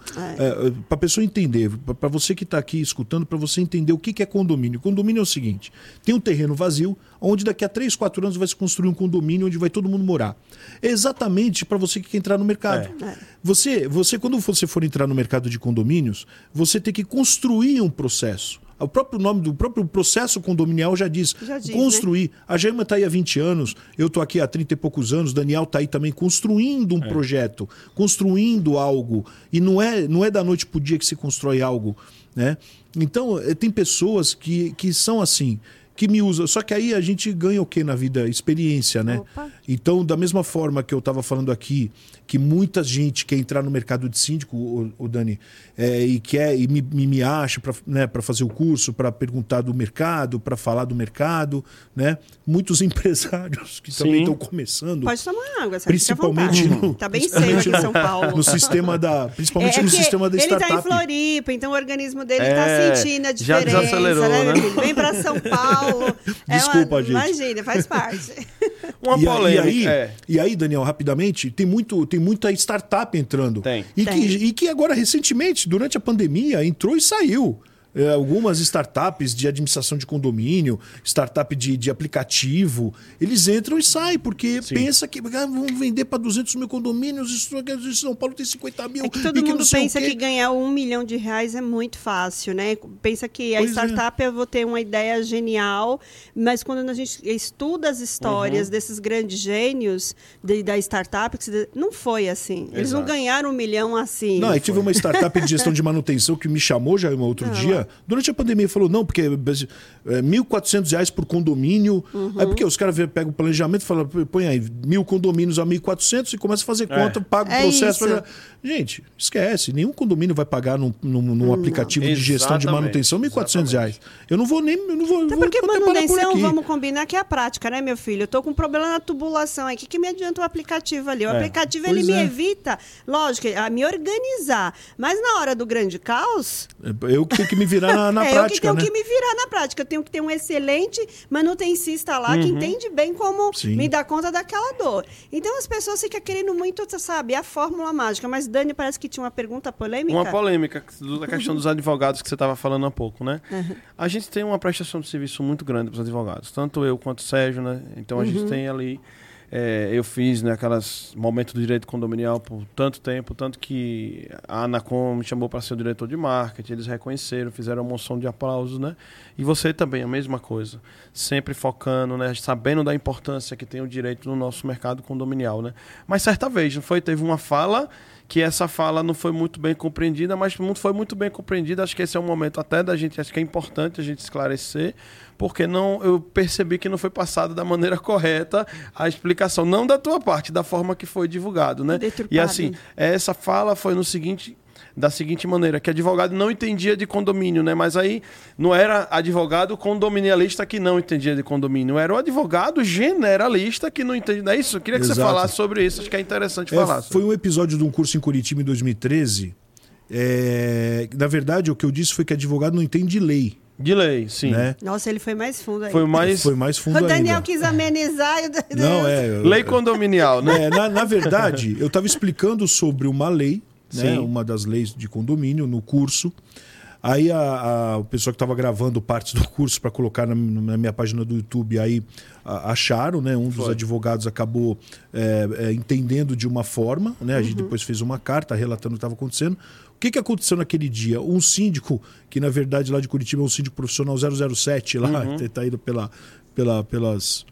para a pessoa entender, para você que está aqui escutando, para você entender o que, que é condomínio. Condomínio é o seguinte: tem um terreno vazio, onde daqui a 3, 4 anos vai se construir um condomínio onde vai todo mundo morar. É exatamente para você que quer entrar no mercado. É. Você, você, quando você for entrar no mercado de condomínios, você tem que construir um processo. O próprio nome do próprio processo condominial já diz. Já diz, né? construir. A Jaima está aí há 20 anos, eu estou aqui há 30 e poucos anos, Daniel está aí também construindo um projeto, construindo algo. E não é, não é da noite para o dia que se constrói algo. Né? Então, eh, tem pessoas que, que são assim, que me usam. Só que aí a gente ganha o que na vida? Experiência, né? Opa. Então, da mesma forma que eu estava falando aqui, que muita gente quer entrar no mercado de síndico, o, o Dani, é, e quer e me, me, me acha para né, pra fazer o curso, para perguntar do mercado, para falar do mercado, né? Muitos empresários que também Sim. estão começando. Pode tomar água, Sérgio. Principalmente fica à vontade. no, Tá bem seco principalmente aqui em São Paulo. No sistema da, principalmente É, é no sistema da ele startup. tá em Floripa, então o organismo dele É, tá sentindo a já diferença, desacelerou, né, meu né? filho? Vem para São Paulo. É Desculpa, uma, gente. Imagina, faz parte. Uma e, polêmica. e aí, é. e aí, Daniel, rapidamente, tem, muito, tem muita startup entrando. Tem. E, Tem. Que, e que agora, recentemente, durante a pandemia, entrou e saiu. É, algumas startups de administração de condomínio, startup de, de aplicativo, eles entram e saem, porque Sim. pensa que ah, vão vender para 200 mil condomínios, isso, em São Paulo tem 50 mil. É que todo e mundo não sei o pensa que ganhar um milhão de reais é muito fácil, né? Pensa que a Pois é. startup eu vou ter uma ideia genial, mas quando a gente estuda as Uhum. histórias desses grandes gênios de- da startup, que não foi assim. Eles não Exato. ganharam um milhão assim. Não, aí tive uma startup de gestão de manutenção que me chamou já um outro Ah, dia, durante a pandemia, falou, não, porque é, 1.400 reais por condomínio. Uhum. Aí porque os caras pegam o planejamento e falam, põe aí, mil condomínios a 1.400 e começa a fazer É. conta, paga o É processo. paga- Gente, esquece, nenhum condomínio vai pagar num, num, num aplicativo de gestão de Exatamente, manutenção 1.400 reais. Eu não vou nem... Eu não vou, Até vou porque por manutenção, aqui. vamos combinar que é a prática, né, meu filho? Eu tô com um problema na tubulação aí. O que, que me adianta o aplicativo ali? O É. aplicativo, Pois ele me é. evita, lógico, a me organizar. Mas na hora do grande caos, Eu que tenho que me virar na, na é eu que prática, tenho né? que me virar na prática. Eu tenho que ter um excelente manutencista lá que entende bem como Uhum. Sim. me dar conta daquela dor. Então as pessoas ficam querendo muito, sabe, a fórmula mágica. Mas Dani parece que tinha uma pergunta polêmica. Uma polêmica da questão dos advogados que você estava falando há pouco, né? Uhum. A gente tem uma prestação de serviço muito grande para os advogados, tanto eu quanto o Sérgio, né? Então a Uhum. gente tem ali. É, eu fiz né, aquelas momentos do direito condominial por tanto tempo, tanto que a Anacom me chamou para ser o diretor de marketing, eles reconheceram, fizeram uma moção de aplausos, né? E você também, a mesma coisa. Sempre focando, né? Sabendo da importância que tem o direito no nosso mercado condominial, né? Mas certa vez, não foi? Teve uma fala que essa fala não foi muito bem compreendida, mas muito- foi muito bem compreendida. Acho que esse é um momento até da gente, acho que é importante a gente esclarecer, porque não eu percebi que não foi passada da maneira correta a explicação, não da tua parte, da forma que foi divulgado, né? Deturpado. E assim, essa fala foi no seguinte da seguinte maneira, que advogado não entendia de condomínio, né? Mas aí não era advogado condominialista que não entendia de condomínio, era o advogado generalista que não entendia. Não é isso? Eu queria que você Exato. falasse sobre isso, acho que é interessante É, falar. foi um episódio de um curso em Curitiba em 2013. É, na verdade, o que eu disse foi que advogado não entende de lei, De lei, sim. né? Nossa, ele foi mais fundo aí. Foi mais Foi mais fundo O Daniel ainda. quis amenizar. e o Daniel- Não, é. eu- lei condominial, né? É, na, na verdade, eu estava explicando sobre uma lei, né, Sim. uma das leis de condomínio, no curso. Aí a, a- o pessoal que estava gravando partes do curso para colocar na, na minha página do YouTube, aí a- acharam, né? Um dos Foi. advogados acabou é, é, entendendo de uma forma, né? A gente depois fez uma carta relatando o que estava acontecendo. O que, que aconteceu naquele dia? Um síndico, que na verdade lá de Curitiba é um síndico profissional 007, lá, que tá indo pela, pela, pelas.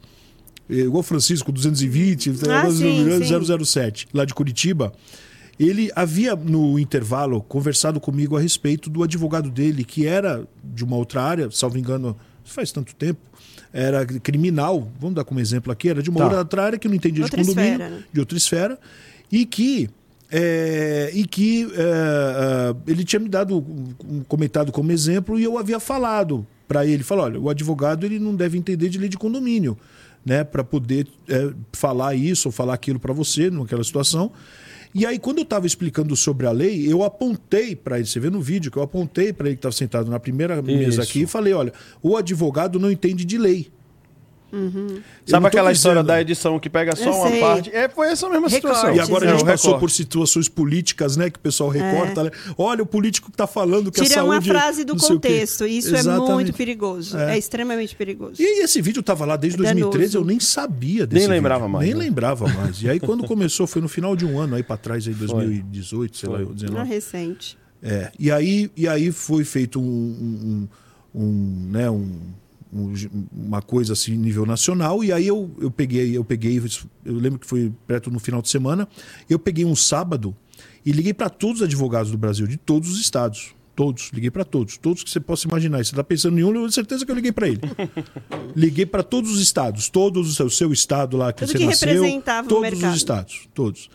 é, Igual Francisco 220, Ah, sim, sim. 007, lá de Curitiba. Ele havia, no intervalo, conversado comigo a respeito do advogado dele, que era de uma outra área, salvo engano, faz tanto tempo, era criminal, vamos dar como exemplo aqui, era de uma Tá. outra área que não entendia Outra de condomínio, esfera, né? de outra esfera, e que. é, e que é, é, ele tinha me dado um comentado como exemplo e eu havia falado para ele, falou, olha, o advogado ele não deve entender de lei de condomínio, né, para poder é, falar isso ou falar aquilo para você naquela situação. E aí, quando eu estava explicando sobre a lei, eu apontei para ele, você vê no vídeo que eu apontei para ele que estava sentado na primeira mesa Isso. aqui e falei: olha, o advogado não entende de lei. Não Sabe aquela história dizendo- da edição que pega só Eu uma sei. parte? É, foi essa mesma situação. E agora É, a o gente passou recorte. por situações políticas, né? Que o pessoal recorta. né? Olha, o político que está falando que a Tira uma saúde... frase do contexto. Isso é Exatamente. muito perigoso. É. É, extremamente perigoso. E esse vídeo estava lá desde É 2013, eu nem sabia desse Nem lembrava vídeo. mais, Nem né? lembrava mais. E aí quando começou, foi no final de um ano aí para trás, aí 2018, sei lá, Foi. 19. Não é recente. É, e, aí, e aí foi feito um, um, um- um, né, um- um- uma coisa assim nível nacional e aí eu, eu peguei eu peguei eu lembro que foi perto no final de semana eu peguei um sábado e liguei para todos os advogados do Brasil de todos os estados todos liguei para todos todos que você possa imaginar você está pensando em um eu tenho certeza que eu liguei para ele. Liguei para todos os estados todos os- o seu estado lá que Tudo você que nasceu representava o todos os estados todos.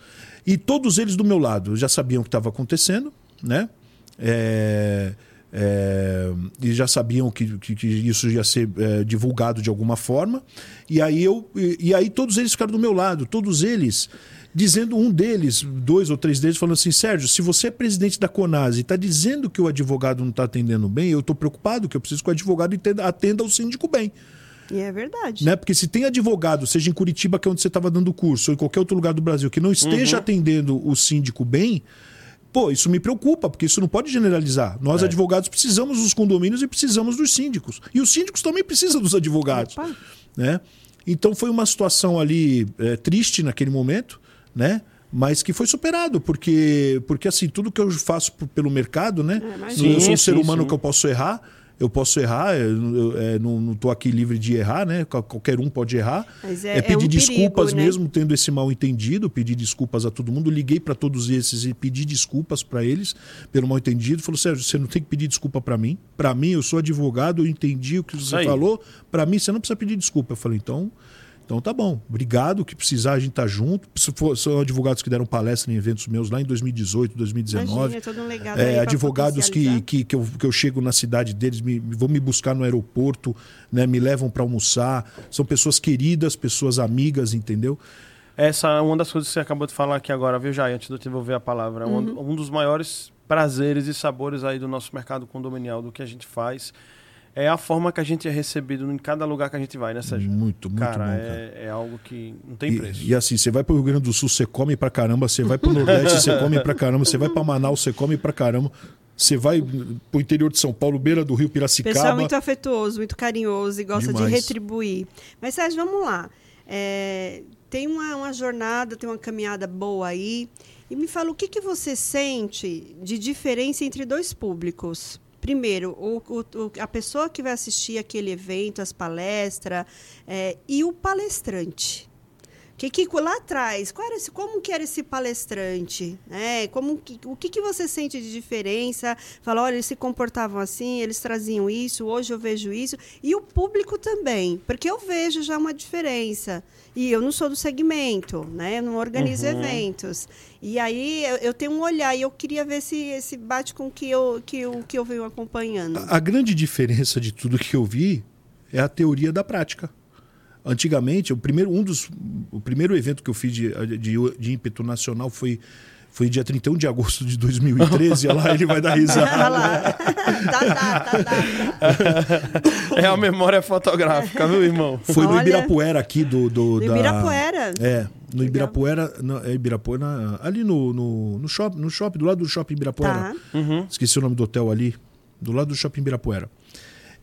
E todos eles do meu lado já sabiam o que estava acontecendo né? É, é, e já sabiam que, que, que isso ia ser é, divulgado de alguma forma. E aí eu e, e aí todos eles ficaram do meu lado, todos eles dizendo um deles, dois ou três deles, falando assim: Sérgio, se você é presidente da Conase e está dizendo que o advogado não está atendendo bem, eu estou preocupado, que eu preciso que o advogado atenda, atenda o síndico bem. E é verdade. Né? Porque se tem advogado, seja em Curitiba, que é onde você estava dando curso, ou em qualquer outro lugar do Brasil, que não esteja Uhum. atendendo o síndico bem, pô, isso me preocupa, porque isso não pode generalizar. Nós, É. advogados, precisamos dos condomínios e precisamos dos síndicos. E os síndicos também precisam dos advogados. Opa. Né? Então foi uma situação ali é, triste naquele momento, né? Mas que foi superado, porque, porque assim, tudo que eu faço pelo mercado, né? É, eu sou um ser sim, humano sim. que eu posso errar, eu posso errar, eu, eu, é, não, não tô aqui livre de errar, né? Qual- Qualquer um pode errar. Mas é- é pedir um perigo, desculpas né? mesmo tendo esse mal entendido, pedir desculpas a todo mundo. Liguei para todos esses e pedi desculpas para eles pelo mal entendido. Falou, Sérgio, você não tem que pedir desculpa para mim. Para mim, eu sou advogado, eu entendi o que você aí. falou. Para mim, você não precisa pedir desculpa. Eu falei, então. Então tá bom, obrigado. O que precisar, a gente tá junto. Se for- são advogados que deram palestra em eventos meus lá em 2018, 2019. Imagina, é todo um legado É, advogados que, que, que, eu, que eu chego na cidade deles, me, vão me buscar no aeroporto, né, me levam para almoçar. São pessoas queridas, pessoas amigas, entendeu? Essa é uma das coisas que você acabou de falar aqui agora, viu, Jai? Antes de eu te devolver a palavra. Um- Uhum. Um, dos maiores prazeres e sabores aí do nosso mercado condominial, do que a gente faz, é a forma que a gente é recebido em cada lugar que a gente vai, né, Sérgio? Muito, muito cara, bom, é, cara. é algo que não tem preço. E, e assim, você vai para o Rio Grande do Sul, você come pra caramba, você vai para o Nordeste, você come pra caramba, você vai para Manaus, você come pra caramba, você vai pro interior de São Paulo, beira do Rio Piracicaba. Pessoal muito afetuoso, muito carinhoso e gosta Demais. de retribuir. Mas, Sérgio, vamos lá. É, tem uma, uma jornada, tem uma caminhada boa aí. E me fala, o que, que você sente de diferença entre dois públicos? Primeiro, o, o- a pessoa que vai assistir aquele evento, as palestras, é, e o palestrante. Que, que lá atrás, qual era esse, como que era esse palestrante? né? como que, o que, que você sente de diferença? Fala, olha, eles se comportavam assim, eles traziam isso, hoje eu vejo isso. E o público também, porque eu vejo já uma diferença. E eu não sou do segmento, né? Eu não organizo Uhum. eventos. E aí eu, eu tenho um olhar e eu queria ver se esse bate com o que eu, que, o que eu venho acompanhando. A a grande diferença de tudo que eu vi é a teoria da prática. Antigamente, o primeiro, um dos, o primeiro evento que eu fiz de, de, de ímpeto nacional foi, foi dia 31 de agosto de 2013. Olha lá, ele vai dar Olha risada. lá. tá, tá, tá, tá. É a memória fotográfica, viu, irmão? Foi no Olha. Ibirapuera aqui do. do No da- Ibirapuera? É, no. Ibirapuera. No, é Ibirapuera, ali no, no, no, shopping, no shopping, do lado do shopping Ibirapuera. Tá. Uhum. Esqueci o nome do hotel ali. Do lado do shopping Ibirapuera.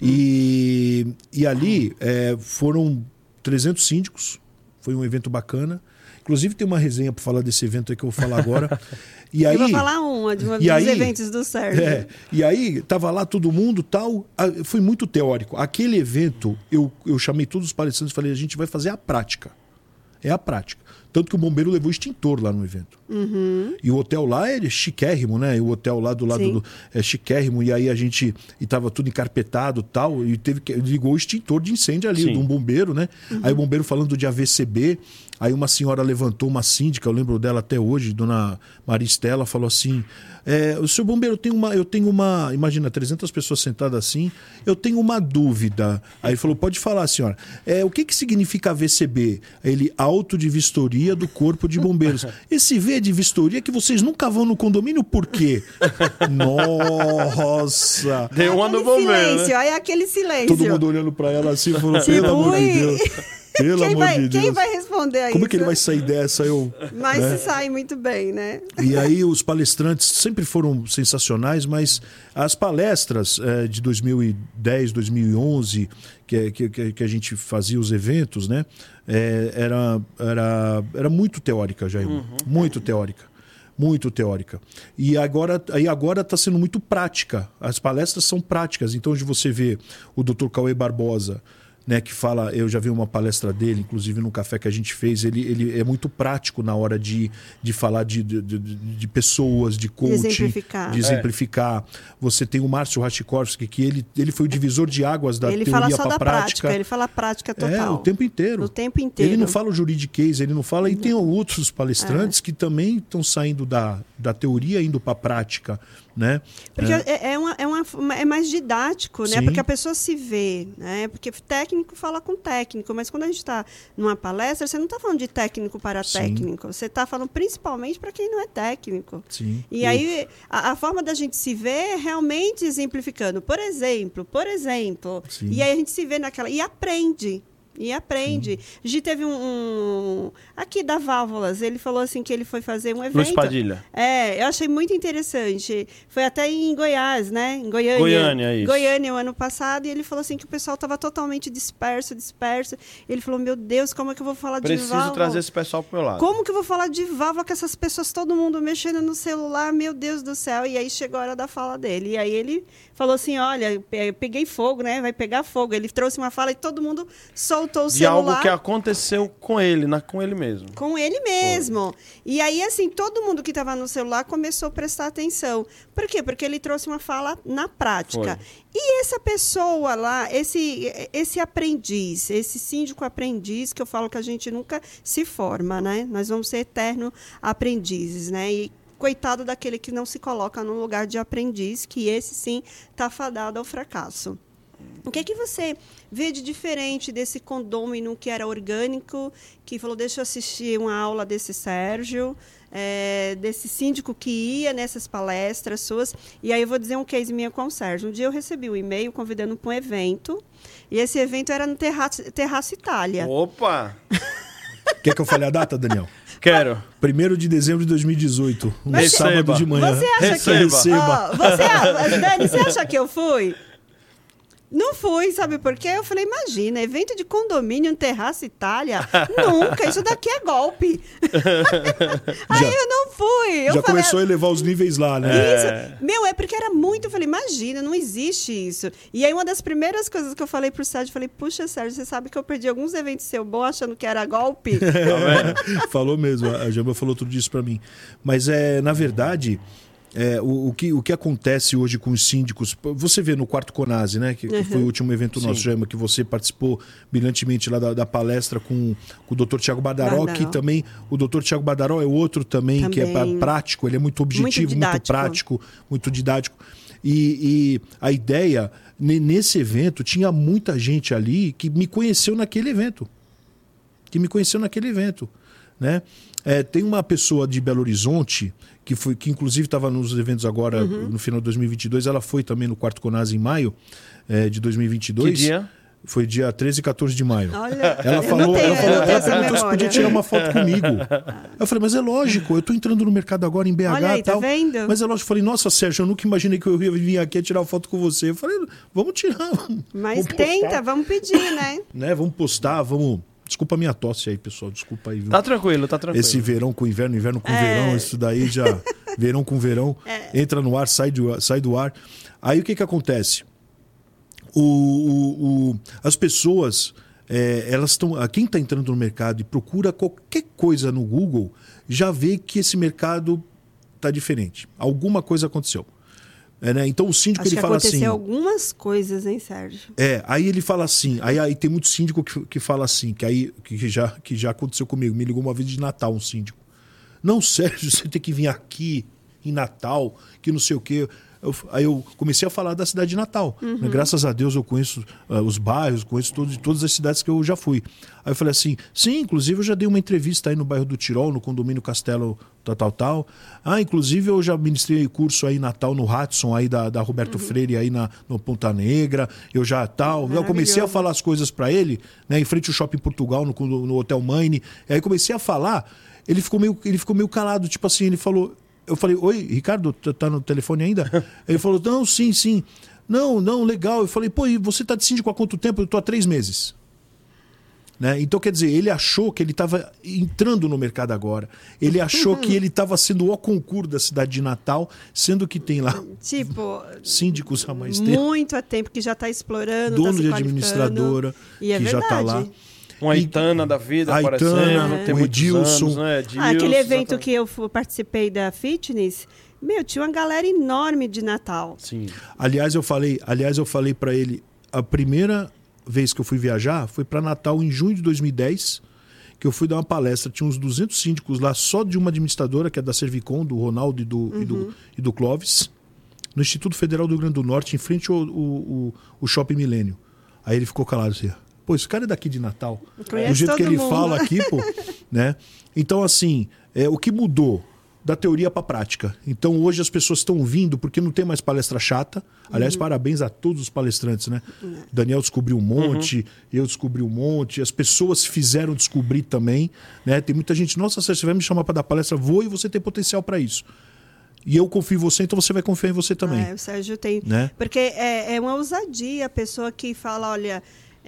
E, e ali é, foram 300 síndicos. Foi um evento bacana. Inclusive tem uma resenha para falar desse evento aí que eu vou falar agora. E aí, eu vou falar uma de uma dos aí- eventos do Sérgio. é, e aí, tava lá todo mundo tal. Foi muito teórico. Aquele evento, eu, eu chamei todos os palestrantes e falei: a gente vai fazer a prática. É a prática. Tanto que o bombeiro levou extintor lá no evento. E o hotel lá é chiquérrimo, né? E o hotel lá do lado Sim. do, é chiquérrimo. E aí a gente. E tava tudo encarpetado tal. E teve que. Ligou o extintor de incêndio ali, Sim. de um bombeiro, né? Aí o bombeiro falando de AVCB. Aí uma senhora levantou, uma síndica, eu lembro dela até hoje, dona Maristela, falou assim: é, o seu bombeiro, eu tenho uma. Eu tenho uma. Imagina, 300 pessoas sentadas assim, eu tenho uma dúvida. Aí ele falou: pode falar, senhora. É, o que, que significa AVCB? Ele, auto de vistoria do Corpo de Bombeiros. Esse V é de vistoria que vocês nunca vão no condomínio, por quê? Nossa! Deu uma aquele do bombeiro, silêncio, né? aí aquele silêncio. Todo mundo olhando pra ela assim, falou: Tipo, pelo amor de Deus. Pelo quem, amor vai, de quem Deus. vai responder a Como isso? é que ele vai sair dessa? Eu. Mas né? se sai muito bem, né? E aí os palestrantes sempre foram sensacionais, mas as palestras eh, de 2010, 2011, que, é- que, que- que a gente fazia os eventos, né? Eh, era, era, era muito teórica, Jair. Muito teórica. Muito teórica. E agora aí agora está sendo muito prática. As palestras são práticas. Então, onde você vê o Dr. Cauê Barbosa, né, que fala, eu já vi uma palestra dele, inclusive no café que a gente fez, ele, ele é muito prático na hora de, de falar de, de, de- de pessoas, de coaching, exemplificar. de exemplificar. Você tem o Márcio Rachikovski, que ele, ele foi o divisor de águas da ele fala teoria só para da prática. prática, ele fala a prática É, total. o tempo inteiro. O tempo inteiro. Ele não fala o juridiquês, ele não fala. E tem outros palestrantes que também estão saindo da, da teoria indo para a prática. Né? Porque é, é, uma, é, uma, é mais didático, né? Sim. Porque a pessoa se vê, né? Porque técnico fala com técnico, mas quando a gente está numa palestra, você não está falando de técnico para Sim. técnico, você está falando principalmente para quem não é técnico. Sim. E aí, a, a forma da gente se ver é realmente exemplificando. Por exemplo, por exemplo. Sim. E aí a gente se vê naquela. E aprende. E aprende. A gente teve um, um- Aqui da Válvulas, ele falou assim que ele foi fazer um evento. Luiz Padilha. É, eu achei muito interessante. Foi até em Goiás, né? Em Goiânia. Goiânia, isso. Goiânia, o ano passado, e ele falou assim que o pessoal estava totalmente disperso, disperso. Ele falou: Meu Deus, como é que eu vou falar de Preciso válvula? trazer esse pessoal pro meu lado. Como que eu vou falar de válvula com essas pessoas, todo mundo mexendo no celular, meu Deus do céu. E aí chegou a hora da fala dele. E aí ele falou assim: olha, peguei fogo, né? Vai pegar fogo. Ele trouxe uma fala e todo mundo soltou o De celular. algo que aconteceu com ele, na, com ele mesmo. Com ele mesmo. E aí, assim, todo mundo que estava no celular começou a prestar atenção. Por quê? Porque ele trouxe uma fala na prática. Foi. E essa pessoa lá, esse, esse aprendiz, esse síndico aprendiz, que eu falo que a gente nunca se forma, né? Nós vamos ser eterno aprendizes, né? E coitado daquele que não se coloca no lugar de aprendiz, que esse sim está fadado ao fracasso. O que, que você vê de diferente desse condômino que era orgânico, que falou, deixa eu assistir uma aula desse Sérgio, é, desse síndico que ia nessas palestras suas. E aí eu vou dizer um case minha com o Sérgio. Um dia eu recebi um e-mail convidando para um evento, e esse evento era no Terraço, Terraço Itália. Opa! Quer que eu fale a data, Daniel? Quero. 1 de dezembro de 2018, um Receba. sábado de manhã. Você acha Receba. que. Receba. Ó, você, Dani, você acha que eu fui? Não fui, sabe por quê? Eu falei, imagina, evento de condomínio, um terraço Itália? Nunca, isso daqui é golpe. Aí Já- eu não fui. Eu Já falei, começou a elevar os níveis lá, né? Isso. Meu, é porque era muito. Eu falei, imagina, não existe isso. E aí, uma das primeiras coisas que eu falei pro Sérgio, eu falei, puxa, Sérgio, você sabe que eu perdi alguns eventos seu bom achando que era golpe? falou mesmo, a Jamba falou tudo isso pra mim. Mas é, na verdade, é, o, o que, o que acontece hoje com os síndicos, você vê no quarto Conase, né? Que, que foi o último evento nosso, Sim. Jamba, que você participou brilhantemente lá da, da palestra com, com o Dr. Tiago Badaró, Badaró. que também, o Dr. Tiago Badaró é outro também, que é Também. prático, ele é muito objetivo, muito, didático. prático, muito didático. E, e a ideia, ne- nesse evento, tinha muita gente ali que me conheceu naquele evento que me conheceu naquele evento, né? É, tem uma pessoa de Belo Horizonte que foi que inclusive estava nos eventos agora Uhum. no final de 2022, ela foi também no quarto Conase em maio é, de 2022. Que dia? Foi dia 13 e 14 de maio. Olha, Ela eu falou, não tenho, ela falou, ela perguntou se podia tirar uma foto comigo. Eu falei, mas é lógico, eu tô entrando no mercado agora em BH Olha aí, tá tal. vendo? Mas é lógico, eu falei, nossa, Sérgio, eu nunca imaginei que eu ia vir aqui a tirar foto com você. Eu falei, vamos tirar. Mas vamos tenta, vamos pedir, né? né? Vamos postar, vamos. Desculpa a minha tosse aí, pessoal. Desculpa aí, viu? Tá tranquilo, tá tranquilo. Esse verão com inverno, inverno com É. verão, isso daí já. verão com verão, entra no ar, sai do, sai do ar. Aí o que que acontece? O, o- o- as pessoas, é, elas estão. Quem está entrando no mercado e procura qualquer coisa no Google, já vê que esse mercado está diferente. Alguma coisa aconteceu. É, né? Então o síndico Acho ele que fala assim. algumas coisas, hein, Sérgio? É, aí ele fala assim, aí, aí tem muito síndico que, que fala assim, que aí que já, que já aconteceu comigo, me ligou uma vez de Natal um síndico. Não, Sérgio, você tem que vir aqui em Natal, que não sei o quê. Eu- aí eu comecei a falar da cidade de Natal. né? Graças a Deus eu conheço ah, os bairros, conheço todos, todas as cidades que eu já fui. Aí eu falei assim, sim, inclusive eu já dei uma entrevista aí no bairro do Tirol, no condomínio Castelo tal, tal, tal. Ah, inclusive eu já ministrei curso aí em Natal no Hudson, aí da, da Roberto Freire, aí na, no Ponta Negra. Eu já tal. Eu comecei a falar as coisas para ele, né, em frente ao Shopping Portugal, no, no Hotel Mine. E aí comecei a falar, ele ficou meio, ele ficou meio calado, tipo assim, ele falou. Eu falei, oi, Ricardo, tá tá no telefone ainda? ele falou, não, sim, sim. Não, não, legal. Eu falei, pô, e você tá de síndico há quanto tempo? Eu tô há três meses. Né? Então, quer dizer, ele achou que ele estava entrando no mercado agora. Ele achou que ele estava sendo o concurso da cidade de Natal, sendo que tem lá Tipo, síndicos há mais tempo, muito a tempo que já está explorando, dono tá se de administradora, E é que já está verdade. lá. Com a E- Itana da vida a aparecendo. Itana, tem o Edilson. anos, né? Ah, aquele Edilson, evento exatamente. que eu participei da Fitness, meu, tinha uma galera enorme de Natal. Sim. Aliás, eu falei, aliás, eu falei para ele, a primeira vez que eu fui viajar foi para Natal em junho de 2010, que eu fui dar uma palestra, tinha uns 200 síndicos lá só de uma administradora, que é da Servicom, do Ronaldo e do, e do, e do Clóvis. no Instituto Federal do Rio Grande do Norte, em frente ao, o, o Shopping Milênio. Aí ele ficou calado assim. Pô, esse cara é daqui de Natal. Do jeito que ele mundo. fala aqui, pô, né? Então, assim, é, o que mudou da teoria para prática. Então, hoje as pessoas estão vindo porque não tem mais palestra chata. Aliás, Uhum. parabéns a todos os palestrantes, né? Daniel descobriu um monte, eu descobri um monte, as pessoas fizeram descobrir também, né? Tem muita gente, nossa, Sérgio, você vai me chamar para dar palestra, vou e você tem potencial para isso. E eu confio em você, então você vai confiar em você também. É, o Sérgio tem. Né? Porque é, é uma ousadia a pessoa que fala, olha,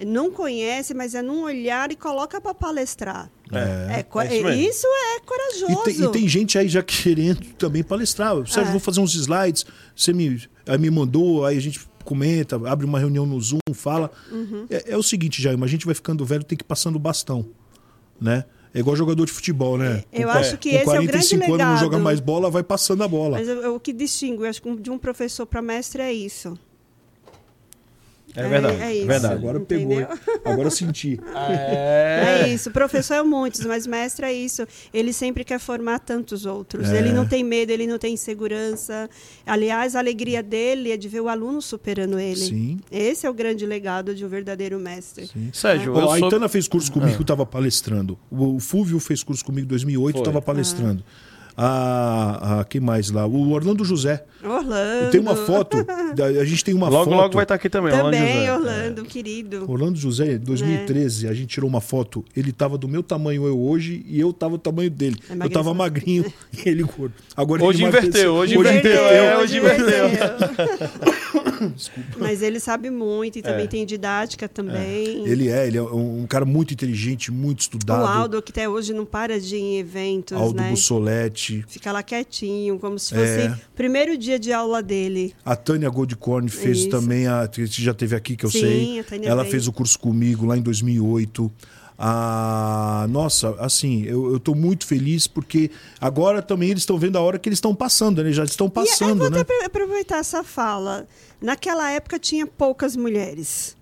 não conhece, mas é num olhar e coloca para palestrar. É, É co- é isso isso é E corajoso. tem, e tem gente aí já querendo também palestrar. Sérgio, É. vou fazer uns slides. Você me, aí me mandou, aí a gente comenta, abre uma reunião no Zoom, fala. Uhum. É, é o seguinte, Jair, a gente vai ficando velho, tem que ir passando o bastão. Né? É igual jogador de futebol, né? Eu Com- acho que com esse é o grande 45 anos não joga legado. mais bola, vai passando a bola. Mas eu- eu- o que distingue, eu acho que de um professor para mestre é isso. É verdade. É É, isso. verdade. Agora Entendeu? pegou. Agora eu senti. É. isso. Professor é muitos, mas mestre é isso. Ele sempre quer formar tantos outros. É. Ele não tem medo, ele não tem insegurança. Aliás, a alegria dele é de ver o aluno superando ele. Sim. Esse é o grande legado de um verdadeiro mestre. Sérgio, Ó, eu a sou... Itana fez curso comigo, estava palestrando. O Fúvio fez curso comigo em 2008, Foi. estava palestrando. A, a, quem mais lá? O Orlando José. Orlando. Eu tenho uma foto, a gente tem uma Logo, foto. logo vai estar aqui também. Orlando Também, José. Orlando, querido. Orlando José, 2013, a gente tirou uma foto. Ele tava do meu tamanho eu hoje e eu tava do tamanho dele. É eu tava magrinho e ele gordo. Agora Hoje ele inverteu, emagreceu. hoje inverteu, é, hoje inverteu. Mas ele sabe muito e também É. tem didática também. Ele é, ele é um cara muito inteligente, muito O estudado. Aldo, que até hoje não para de ir em eventos, Aldo né? Bussoletti. Fica lá quietinho, como se fosse É. primeiro dia de aula dele. A Tânia Goldcorn fez Isso. também, a, que já teve aqui, que eu Sim, sei. a Tânia Ela veio. fez o curso comigo lá em 2008. Ah, nossa, assim, eu, eu tô muito feliz porque agora também eles estão vendo a hora que eles estão passando, né? Já estão e eu passando, vou né? aproveitar essa fala. Naquela época tinha poucas mulheres.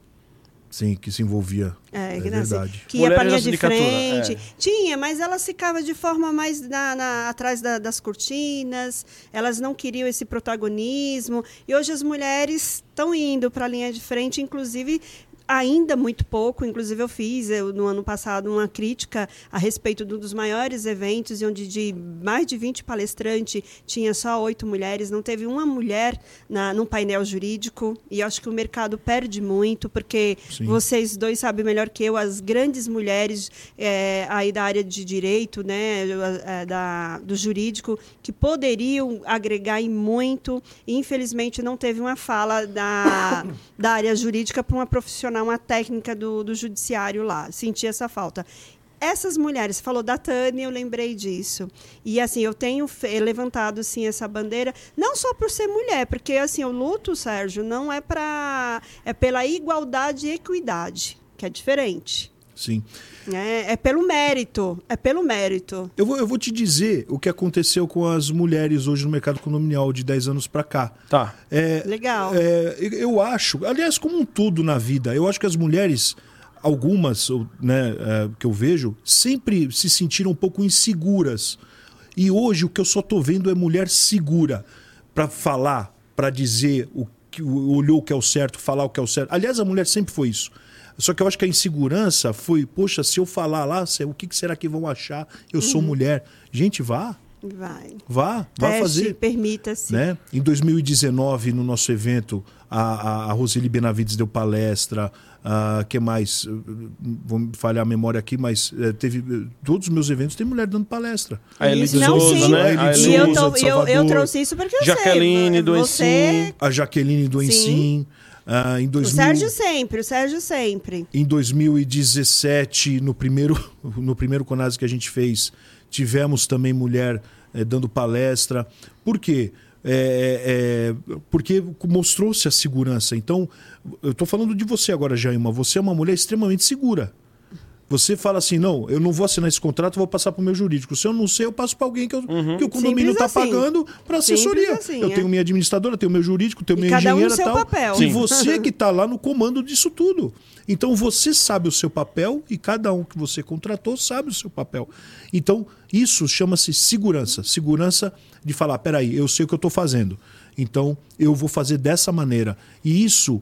Sim, que se envolvia. É, É que, nasce- verdade. que ia pra linha de frente. é. Tinha, mas elas ficavam de forma mais na, na- atrás da- das cortinas. Elas não queriam esse protagonismo. E hoje as mulheres estão indo para a linha de frente, inclusive ainda muito pouco. Inclusive eu fiz eu, no ano passado uma crítica a respeito de um dos maiores eventos, onde de mais de 20 palestrantes tinha só oito mulheres. Não teve uma mulher na, num painel jurídico. E acho que o mercado perde muito, porque Sim. vocês dois sabem melhor que eu, as grandes mulheres é, aí da área de direito, né, é, da, do jurídico, que poderiam agregar em muito. E, infelizmente, não teve uma fala da, da área jurídica para uma profissional, uma técnica do, do judiciário lá. Senti essa falta. Essas mulheres, falou da Tânia, eu lembrei disso. E assim, eu tenho levantado assim essa bandeira, não só por ser mulher, porque assim, eu luto, Sérgio, não é para é pela igualdade e equidade, que é diferente. Sim. né? É pelo mérito, é pelo mérito. Eu vou, eu vou te dizer o que aconteceu com as mulheres hoje no mercado condominial de 10 anos para cá. Tá. É, Legal. é, eu acho, aliás, como um tudo na vida, eu acho que as mulheres, algumas né, é, que eu vejo, sempre se sentiram um pouco inseguras. E hoje o que eu só tô vendo é mulher segura para falar, para dizer o que olhou o que é o certo, falar o que é o certo. Aliás, a mulher sempre foi isso. Só que eu acho que a insegurança foi, poxa, se eu falar lá, o que será que vão achar? Eu sou mulher. Gente, vá, Vai. vá, vá Teste, fazer permita-se. né? Em 2019, no nosso evento, a, a, a Roseli Benavides deu palestra. Uh, que mais? Vou falhar a memória aqui, mas eh, teve. eh, todos os meus eventos tem mulher dando palestra. A Eli Isso, de não, Souza, né? A E eu, tô- eu, eu trouxe isso porque eu Jaqueline sei. do você, Ensino. A Jaqueline do Sim. Ensim. Ah, em, O 2000, Sérgio sempre, o Sérgio sempre. em 2017, no primeiro, no primeiro Conas que a gente fez, tivemos também mulher eh, dando palestra. Por quê? É, é, porque mostrou-se a segurança. Então, eu estou falando de você agora, Jaima. Você é uma mulher extremamente segura. Você fala assim: não, eu não vou assinar esse contrato, vou passar para o meu jurídico. Se eu não sei, eu passo para alguém que, eu- que o condomínio está assim. pagando para assessoria. Assim, eu é. tenho minha administradora, tenho meu jurídico, tenho E minha cada um engenheira seu tal. papel. E Sim. você que está lá no comando disso tudo. Então você sabe o seu papel e cada um que você contratou sabe o seu papel. Então isso chama-se segurança. Segurança de falar, peraí, eu sei o que eu estou fazendo. Então eu vou fazer dessa maneira. E isso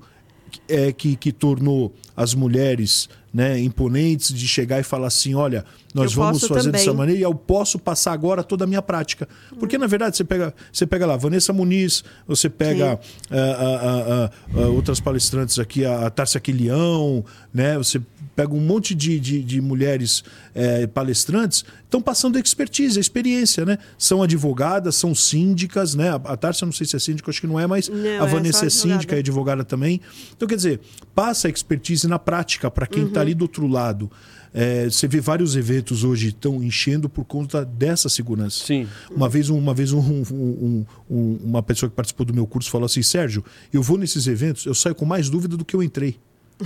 é que, que tornou as mulheres né, imponentes de chegar e falar assim: olha, nós Eu vamos fazer também. dessa maneira e eu posso passar agora toda a minha prática. Porque, na verdade, você pega, você pega lá Vanessa Muniz, você pega ah, ah, ah, outras palestrantes aqui, a, a Tárcia Quilião, né, você pega um monte de, de, de mulheres eh, palestrantes, estão passando expertise, experiência, né? São advogadas, são síndicas, né? A, a Tárcia, não sei se é síndica, acho que não é, mas Não, a é Vanessa é advogada. síndica, é advogada também. Então, quer dizer, passa a expertise na prática para quem está ali do outro lado. É, você vê vários eventos hoje estão enchendo por conta dessa segurança. Sim. Uma vez, um- uma, vez um- um- um- uma pessoa que participou do meu curso falou assim: Sérgio, eu vou nesses eventos, eu saio com mais dúvida do que eu entrei.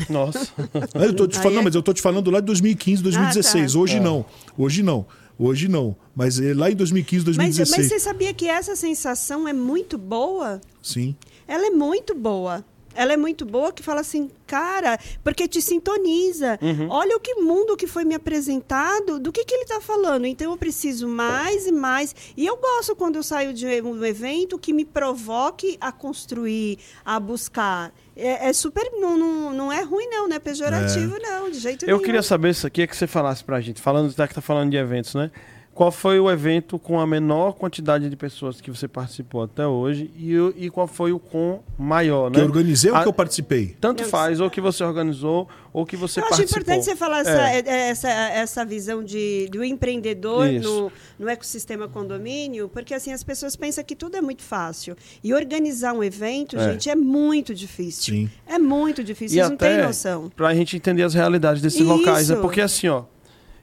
Nossa. Aí eu tô te falando, é- não, mas eu tô te falando lá de 2015, 2016. Ah, tá. Hoje É. não. Hoje não. Hoje não. Mas é, lá em 2015, Mas, 2016. mas você sabia que essa sensação é muito boa? Sim. Ela é muito boa. Ela é muito boa que fala assim, cara, porque te sintoniza. Olha o que mundo que foi me apresentado, do que, que ele está falando. Então eu preciso mais e mais. E eu gosto quando eu saio de um evento que me provoque a construir, a buscar. É, é super. Não, não, não é ruim, não, não é pejorativo, não, de jeito Eu nenhum. queria saber isso aqui, é que você falasse pra gente, falando, já que tá falando de eventos, né? Qual foi o evento com a menor quantidade de pessoas que você participou até hoje e, e qual foi o com maior, Que né? eu organizei ou A- que eu participei? Tanto Eu- faz, ou que você organizou, ou que você Eu acho participou. importante você falar essa, É. é- essa, essa visão de, do empreendedor Isso. no, no ecossistema condomínio, porque assim as pessoas pensam que tudo é muito fácil. E organizar um evento, É. gente, é muito difícil. Sim. É muito difícil, E vocês não têm até noção. pra gente entender as realidades desses locais, né? Isso. Porque assim, ó,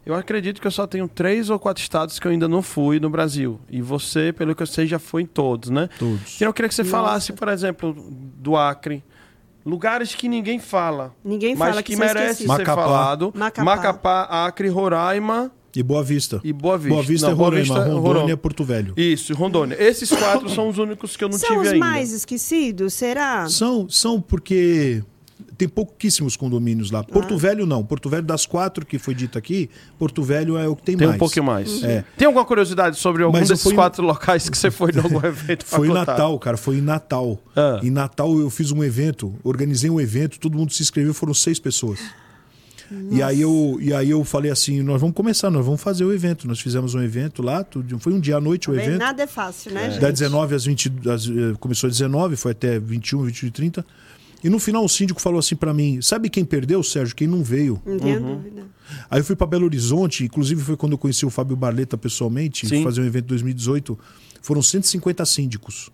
eu acredito que eu só tenho três ou quatro estados que eu ainda não fui no Brasil. E você, pelo que eu sei, já foi em todos, né? Todos. Então eu queria que você Nossa. falasse, por exemplo, do Acre. Lugares que ninguém fala. Ninguém mas fala que, que são merece ser Macapá. falado. Macapá. Macapá, Acre, Roraima E Boa Vista. e Boa Vista. Boa Vista Não, é Roraima, Vista é Rondônia é Rorô. Porto Velho. Isso, Rondônia. Esses quatro são os únicos que eu não São tive os ainda. mais esquecidos, será? São, são porque tem pouquíssimos condomínios lá. Porto Ah. Velho não. Porto Velho, das quatro que foi dito aqui, Porto Velho é o que tem, Tem mais. um pouquinho mais. É. Tem alguma curiosidade sobre algum Mas desses fui- quatro locais que você foi em algum evento? Foi em? Natal, cara. Foi em Natal. Ah. Em Natal eu fiz um evento, organizei um evento, todo mundo se inscreveu, foram seis pessoas. E aí, eu, e aí eu falei assim, nós vamos começar, nós vamos fazer o evento. Nós fizemos um evento lá, tudo, foi um dia à noite o Bem, evento. Nada é fácil, né, gente? Da 19 às 20, às, eh, começou às 19, foi até 21, 21 e 30. E no final o síndico falou assim pra mim: "Sabe quem perdeu, Sérgio? Quem não veio". Não tenho Uhum. dúvida. Aí eu fui pra Belo Horizonte, inclusive foi quando eu conheci o Fábio Barleta pessoalmente, Sim. fazer um evento em 2018. Foram 150 síndicos.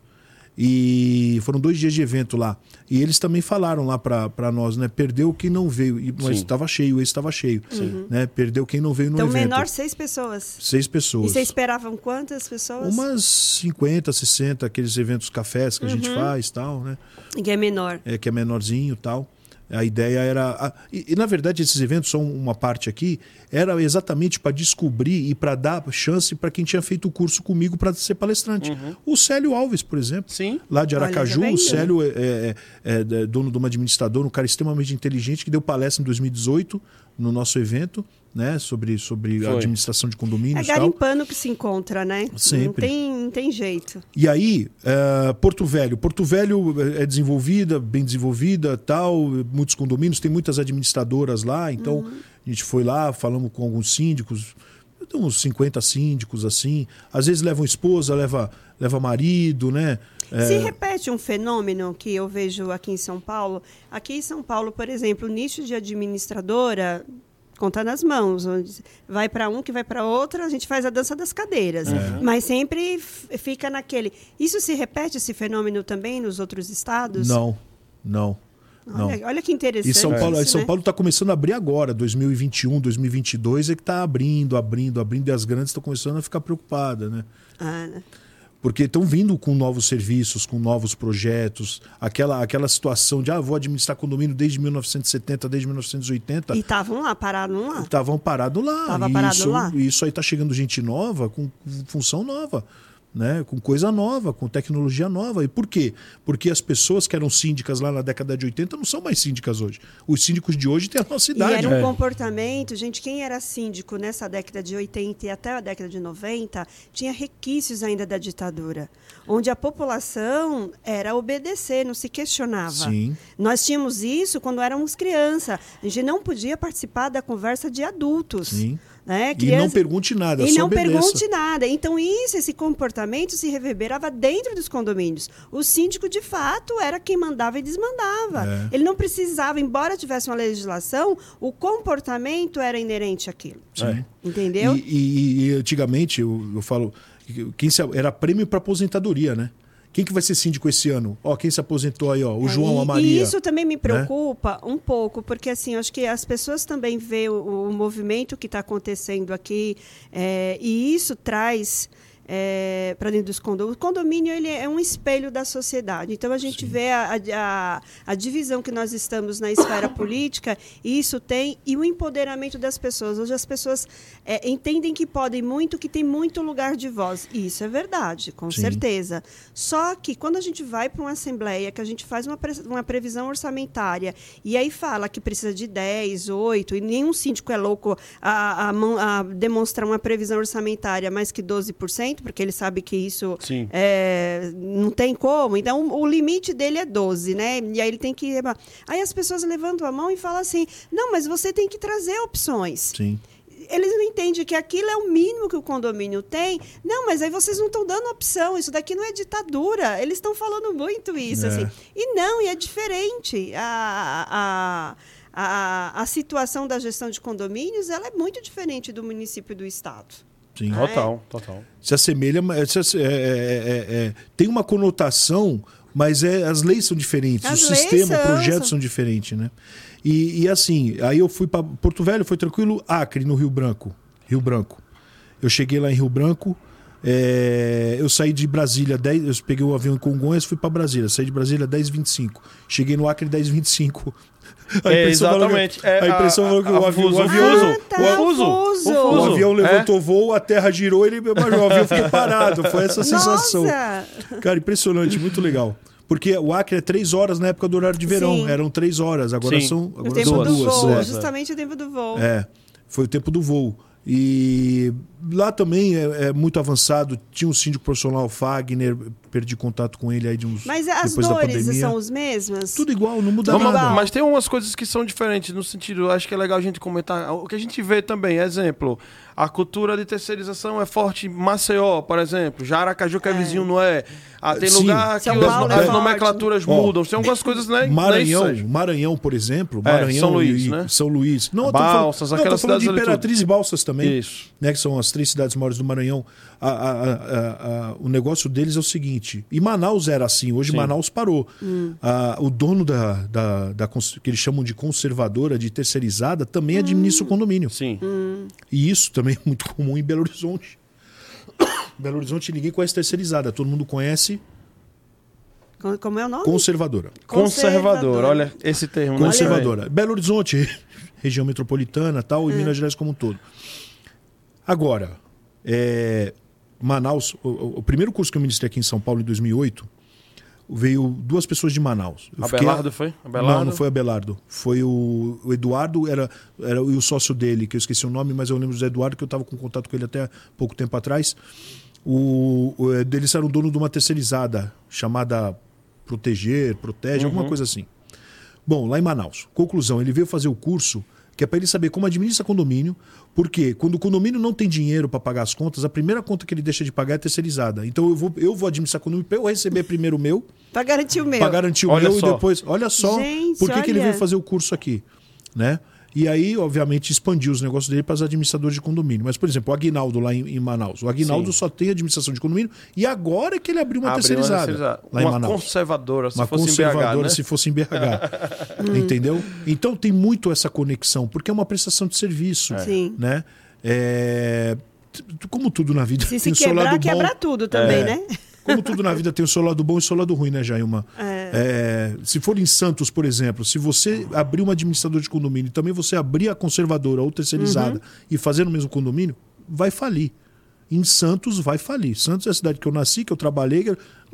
E foram dois dias de evento lá. E eles também falaram lá pra pra nós, né? Perdeu quem não veio. E, mas estava cheio, esse estava cheio. Né? Perdeu quem não veio no Então, evento. menor, seis pessoas. Seis E pessoas. vocês esperavam quantas pessoas? Umas 50, 60, aqueles eventos cafés que a Uhum. gente faz tal, né? E é menor. é, que é menorzinho e tal. A ideia era. a- e, e, na verdade, esses eventos são uma parte aqui, era exatamente para descobrir e para dar chance para quem tinha feito o curso comigo para ser palestrante. O Célio Alves, por exemplo, Sim. lá de Olha, Aracaju, o Célio é, é- é- é dono de uma administradora, um cara extremamente inteligente que deu palestra em 2018 no nosso evento, né, sobre, sobre Foi. administração de É condomínios tal. garimpando que se encontra, né? Não Sempre. tem, não tem jeito. E aí, eh, Porto Velho. Porto Velho é desenvolvida, bem desenvolvida, tal, muitos condomínios, tem muitas administradoras lá, então Uhum. a gente foi lá, falamos com alguns síndicos, tem uns 50 síndicos assim. Às vezes levam esposa, leva, leva marido, né? Eh, Se repete um fenômeno que eu vejo aqui em São Paulo. Aqui em São Paulo, por exemplo, o nicho de administradora conta nas mãos. Vai para um, que vai para outro, a gente faz a dança das cadeiras. É. Mas sempre fica naquele. Isso se repete, esse fenômeno também nos outros estados? Não, não. Não. Olha, olha que interessante. E São Paulo, isso, São né? Está começando a abrir agora, 2021, 2022 é que está abrindo, abrindo, abrindo, e as grandes estão começando a ficar preocupadas, né? Ah, né? Porque estão vindo com novos serviços, com novos projetos, aquela, aquela situação de, ah, vou administrar condomínio desde 1970, desde 1980, E estavam lá, pararam lá. estavam parados lá. Tava e parado isso, lá. e isso aí está chegando gente nova, com função nova. Né? com coisa nova, com tecnologia nova. E por quê? Porque as pessoas que eram síndicas lá na década de 80 não são mais síndicas hoje. Os síndicos de hoje têm a nossa E idade. era um É. comportamento, gente, quem era síndico nessa década de 80 e até a década de 90, tinha requisitos ainda da ditadura, onde a população era obedecer, não se questionava. Sim. Nós tínhamos isso quando éramos criança. A gente não podia participar da conversa de adultos. Sim. Né? E Criança- não pergunte nada, e não obedeça. pergunte nada. Então, isso, esse comportamento se reverberava dentro dos condomínios. O síndico, de fato, era quem mandava e desmandava. É. Ele não precisava, embora tivesse uma legislação, o comportamento era inerente àquilo. Sim. Entendeu? E, e- e antigamente, eu, eu falo, quem se, era prêmio para aposentadoria, né? Quem que vai ser síndico esse ano? Ó, quem se aposentou aí, ó, o É, João, e, a Maria. E isso também me preocupa um pouco, porque assim, acho que as pessoas também veem o, o movimento que está acontecendo aqui, é, e isso traz para dentro dos condomínios. O condomínio ele é um espelho da sociedade. Então a gente vê a, a, a divisão que nós estamos na esfera política, e isso tem, e o empoderamento das pessoas. Hoje as pessoas é, entendem que podem muito, que tem muito lugar de voz. E isso é verdade, com Sim. certeza. Só que quando a gente vai para uma assembleia, que a gente faz uma, pre- uma previsão orçamentária, e aí fala que precisa de 10, 8, e nenhum síndico é louco a, a a demonstrar uma previsão orçamentária mais que 12%, porque ele sabe que isso Sim. é, não tem como. Então, o limite dele é 12, né? E aí ele tem que. Aí as pessoas levantam a mão e falam assim: não, mas você tem que trazer opções Sim. eles não entendem que aquilo é o mínimo que o condomínio tem. Não, mas aí vocês não estão dando opção. Isso daqui não é ditadura. Eles estão falando muito isso. É. Assim. E não, e é diferente. A, a, a, a situação da gestão de condomínios ela é muito diferente do município e do Estado. Sim. Total, total. Se assemelha, mas se é- é- é- é- tem uma conotação, mas é, as leis são diferentes, As o sistema, são, o projeto são. são diferentes, né? E, e assim, aí eu fui para Porto Velho, foi tranquilo, Acre, no Rio Branco. Rio Branco. Eu cheguei lá em Rio Branco, é, eu saí de Brasília, 10, eu peguei o avião em Congonhas, fui para Brasília, saí de Brasília 10h25. Cheguei no Acre 10h25. A É, impressão falou que- exatamente. É, a impressão falou que o avião, o avião. Ah, tá, o. O o avião É. levantou voo, a terra girou, ele, mas o avião ficou parado. Foi essa sensação. Nossa! Cara, impressionante, muito legal. Porque o Acre é três horas na época do horário de verão. Sim. Eram três horas, agora Sim. são, O agora tempo são do duas. voo, é. justamente o tempo do voo. É, foi o tempo do voo. E lá também é, é muito avançado. Tinha um síndico profissional, Fagner, perdi contato com ele aí de uns. Mas as dores são as mesmas? Tudo igual, não muda Tudo nada. igual. Mas tem umas coisas que são diferentes no sentido, acho que é legal a gente comentar. O que a gente vê também, exemplo, a cultura de terceirização é forte em Maceió, por exemplo. Já Aracaju, que é, vizinho, não é. Ah, tem Sim. lugar que São as, é as forte. nomenclaturas mudam. Tem algumas coisas, né? Maranhão, né. Maranhão, por exemplo, É, Maranhão São Luís, e né? São Luís. Não, Balsas, falando, não, aquelas falando de Imperatriz e Balsas também. Isso. né, que são as três cidades maiores do Maranhão, a- a- a- a- a- o negócio deles é o seguinte: e Manaus era assim, hoje Sim. Manaus parou. Ah, o dono da, da, da que eles chamam de conservadora, de terceirizada, também administra o condomínio. Sim. E isso também é muito comum em Belo Horizonte. Belo Horizonte ninguém conhece terceirizada, todo mundo conhece Co- Como é o nome? conservadora. Conservador, olha esse termo. né? Conservadora. Belo Horizonte, região metropolitana tal, e Minas Gerais como um todo. Agora, é, Manaus, o, o- primeiro curso que eu ministrei aqui em São Paulo em 2008, veio duas pessoas de Manaus. Eu fiquei- Abelardo foi? Abelardo? Não, não foi Abelardo. Foi o, o Eduardo, era, era o, e o sócio dele, que eu esqueci o nome, mas eu lembro do Eduardo, que eu estava com contato com ele até pouco tempo atrás. O, o, é, eles eram dono de uma terceirizada chamada Proteger, Protege, alguma coisa assim. Bom, lá em Manaus. Conclusão, ele veio fazer o curso que é para ele saber como administra condomínio, porque quando o condomínio não tem dinheiro para pagar as contas, a primeira conta que ele deixa de pagar é terceirizada. Então eu vou, eu vou administrar condomínio para eu receber primeiro o meu, Para garantir o meu. para garantir o Olha meu só. e depois. Olha só Gente, por que, que ele veio fazer o curso aqui. Né? E aí, obviamente, expandiu os negócios dele para os administradores de condomínio. Mas, por exemplo, o Aguinaldo lá em, em Manaus. O Aguinaldo Sim. só tem administração de condomínio e agora é que ele abriu uma Abriu terceirizada. terceirizada. Lá em Uma Manaus conservadora, se uma fosse em conservadora BH, né? se fosse em BH. Entendeu? Então tem muito essa conexão, porque é uma prestação de serviço. Sim. Né? É, Como tudo na vida Se se quebrar, lado bom. quebra tudo também, É. né? Como tudo na vida tem o seu lado bom e o seu lado ruim, né, Jailma? É, se for em Santos, por exemplo, se você abrir uma administradora de condomínio e também você abrir a conservadora ou terceirizada Uhum. e fazer no mesmo condomínio, vai falir. Em Santos vai falir. Santos é a cidade que eu nasci, que eu trabalhei.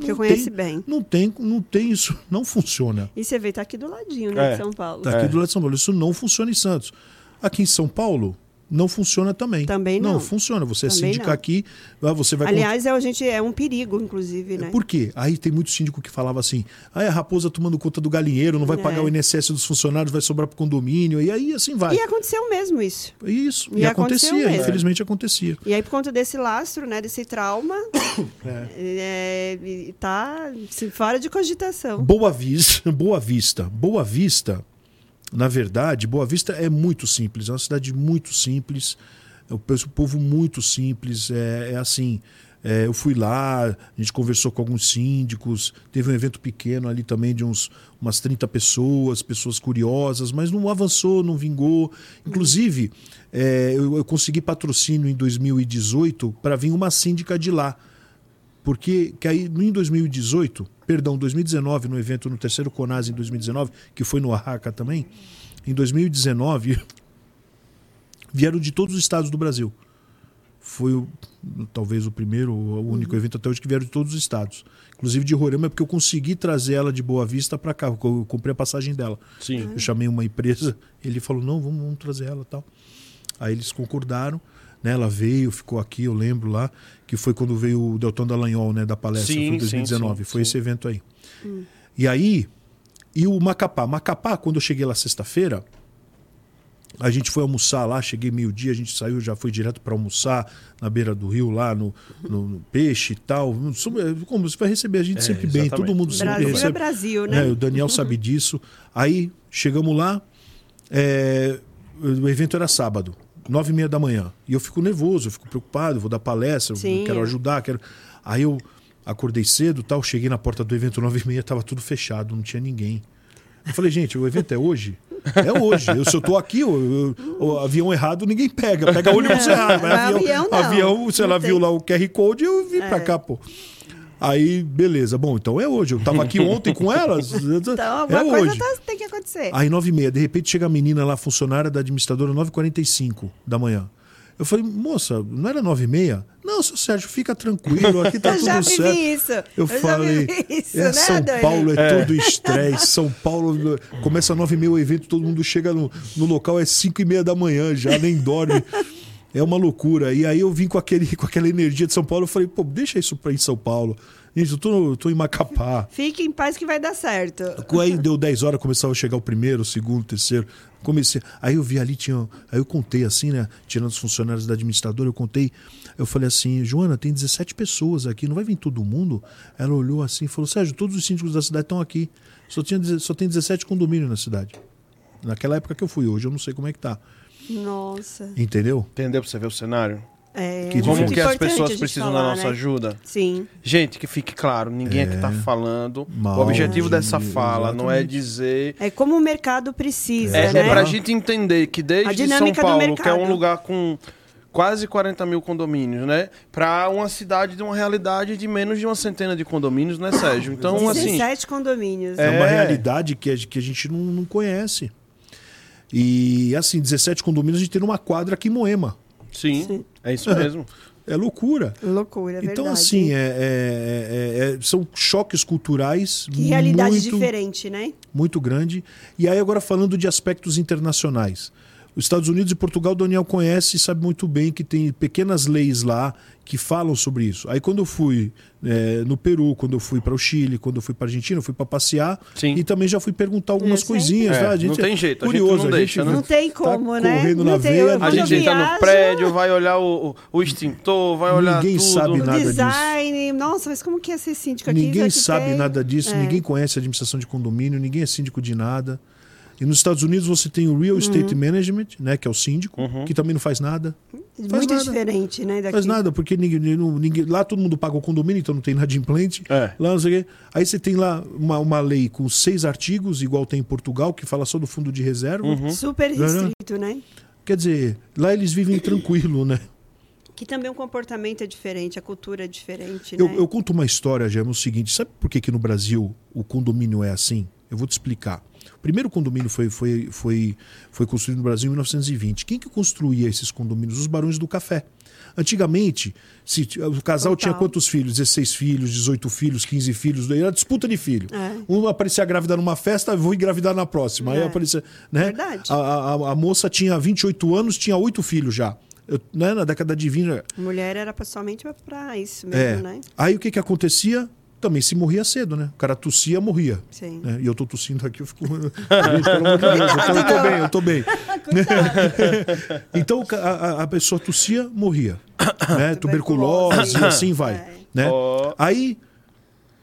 Que, eu conheço bem. Não tem, não tem isso, não funciona. E você vê, tá aqui do ladinho, né, É. de São Paulo. Tá aqui É. do lado de São Paulo. Isso não funciona em Santos. Aqui em São Paulo, não funciona também. Também não. funciona. Você é Também síndica não. aqui, você vai Aliás, é, a gente, é um perigo, inclusive, né? Por quê? Aí tem muito síndico que falava assim: ah, a raposa tomando conta do galinheiro, não vai É. pagar o INSS dos funcionários, vai sobrar pro condomínio, e aí assim vai. E aconteceu mesmo isso. Isso. E E, acontecia, infelizmente acontecia. E aí, por conta desse lastro, né, desse trauma, é, e tá assim, fora de cogitação. Boa Vista, Boa Vista, Boa Vista, na verdade, Boa Vista é muito simples, é uma cidade muito simples, é um povo muito simples, é, é assim. é, eu fui lá, a gente conversou com alguns síndicos, teve um evento pequeno ali também de uns, umas 30 pessoas, pessoas curiosas, mas não avançou, não vingou. Inclusive, é, eu, eu consegui patrocínio em 2018 para vir uma síndica de lá. Porque que aí em 2018, perdão, 2019, no evento no terceiro Conas em 2019, que foi no Arraca também, em 2019 vieram de todos os estados do Brasil. Foi o- talvez o primeiro, o único evento até hoje que vieram de todos os estados. Inclusive de Roraima, porque eu consegui trazer ela de Boa Vista para cá. Eu comprei a passagem dela. Sim. Eu chamei uma empresa, ele falou: não, vamos, vamos trazer ela tal. Aí eles concordaram, né? Ela veio, ficou aqui, eu lembro lá, que foi quando veio o Delton Dallagnol, né, da palestra, Sim, foi em sim, 2019, sim, foi sim. esse evento aí. E aí, e o Macapá? Macapá, quando eu cheguei lá sexta-feira, a gente foi almoçar lá, cheguei meio-dia, a gente saiu, já foi direto para almoçar na beira do rio, lá no, no- no peixe e tal. Como você vai receber a gente É, sempre bem, exatamente. todo mundo sempre Brasil é recebe. Brasil, né? É, o Daniel sabe disso. Aí chegamos lá, é, o evento era sábado, nove e meia da manhã. E eu fico nervoso, eu fico preocupado, vou dar palestra, eu quero ajudar, quero. Aí eu acordei cedo, tal, cheguei na porta do evento nove e meia, tava tudo fechado, não tinha ninguém. Eu falei, gente, o evento é hoje? É hoje. Eu, se eu tô aqui, o, o- o avião errado ninguém pega. Pega Não, errado. Mas avião, avião não. avião, se Não ela tem. viu lá o QR Code, eu vim pra É. cá, pô. Aí, beleza. Bom, então é hoje. Eu tava aqui ontem com elas. Então, é alguma coisa hoje. tá- tem que acontecer. Aí, nove e meia. De repente, chega a menina lá, funcionária da administradora, 9h45 da manhã. Eu falei, moça, não era nove e meia? Não, seu Sérgio, fica tranquilo, aqui tá eu tudo já vivi certo. isso. Eu, já falei, isso, é, né, São Dani? Paulo é, todo estresse. São Paulo começa nove e meia o evento, todo mundo chega no, no local, é cinco e meia da manhã, já nem dorme. É uma loucura. E aí eu vim com, aquele, com aquela energia de São Paulo, eu falei, pô, deixa isso pra ir em São Paulo. Gente, eu tô, tô em Macapá. Fique em paz que vai dar certo. Aí deu 10 horas, começava a chegar o primeiro, o segundo, o terceiro. Comecei. Aí eu vi ali, tinha. Aí eu contei assim, né? Tirando os funcionários da administradora, eu contei. Eu falei assim, Joana, tem 17 pessoas aqui, não vai vir todo mundo? Ela olhou assim e falou: Sérgio, todos os síndicos da cidade estão aqui. Só, tinha, só tem 17 condomínios na cidade. Naquela época que eu fui, hoje eu não sei como é que tá. Nossa. Entendeu? Entendeu pra você ver o cenário? É Que Como que as a pessoas precisam falar, da nossa né? ajuda? Sim. Gente, que fique claro, ninguém aqui tá falando. Mal o objetivo de- dessa fala não é exatamente. dizer. É como o mercado precisa, É, né? é pra gente entender que A desde São dinâmica do Paulo, que é um lugar com quase 40 mil condomínios, né? Pra uma cidade de uma realidade de menos de uma centena de condomínios, né, Sérgio? Então, assim. 17 condomínios. É, uma É. realidade que a, que a gente não, não conhece. E assim, 17 condomínios, a gente tem uma quadra aqui em Moema. Sim, é isso mesmo. É loucura. Loucura, é Então, verdade. assim, é- é- é- é- são choques culturais Que realidade muito, diferente, né? muito grande. E aí, agora falando de aspectos internacionais. Os Estados Unidos e Portugal, o Daniel conhece e sabe muito bem que tem pequenas leis lá que falam sobre isso. Aí, quando eu fui é, no Peru, quando eu fui para o Chile, quando eu fui para a Argentina, eu fui para passear Sim. e também já fui perguntar algumas coisinhas. É, tá? A gente não tem é jeito, a gente curioso, não deixa, né? Não tem tá como, né? correndo não na tem. veia, a A gente eu entra no viajo, prédio, vai olhar o, o- extintor, vai olhar Ninguém tudo. sabe O nada disso. design. Nossa, mas como que é ser síndico aqui? Ninguém Aqui sabe tem- nada disso, É. ninguém conhece a administração de condomínio, ninguém é síndico de nada. E nos Estados Unidos você tem o Real Uhum. Estate Management, né, que é o síndico, que também não faz nada. Faz Muito nada. diferente, né? Daqui. Faz nada, porque ninguém, ninguém- lá todo mundo paga o condomínio, então não tem inadimplente. É. Lá não sei o quê. Aí você tem lá uma, uma lei com seis artigos, igual tem em Portugal, que fala só do fundo de reserva. Uhum. Super restrito, né? Quer dizer, lá eles vivem tranquilo, né? Que também o comportamento é diferente, a cultura é diferente, Eu, né? eu conto uma história, já é o seguinte: sabe por que, que no Brasil o condomínio é assim? Eu vou te explicar. O primeiro condomínio foi, foi, foi, foi construído no Brasil em 1920. Quem que construía esses condomínios? Os barões do café. Antigamente, se, o casal Total. tinha quantos filhos? 16 filhos, 18 filhos, 15 filhos. Era disputa de filho. É. Uma aparecia grávida numa festa, vou engravidar na próxima. Aí É. aparecia. Né? Verdade. A, a, a moça tinha 28 anos, tinha oito filhos já. Eu, né, na década de 20. Mulher era somente para isso mesmo, É. né? Aí o que, que acontecia? Também se morria cedo, né? O cara tossia, morria. Sim. né? E eu tô tossindo aqui, eu fico. Gente, pelo amor de Deus, eu tô, eu tô bem, eu tô bem. então a, a- pessoa tossia, morria. Né? Tuberculose, e assim vai. É. Né? Ó. Aí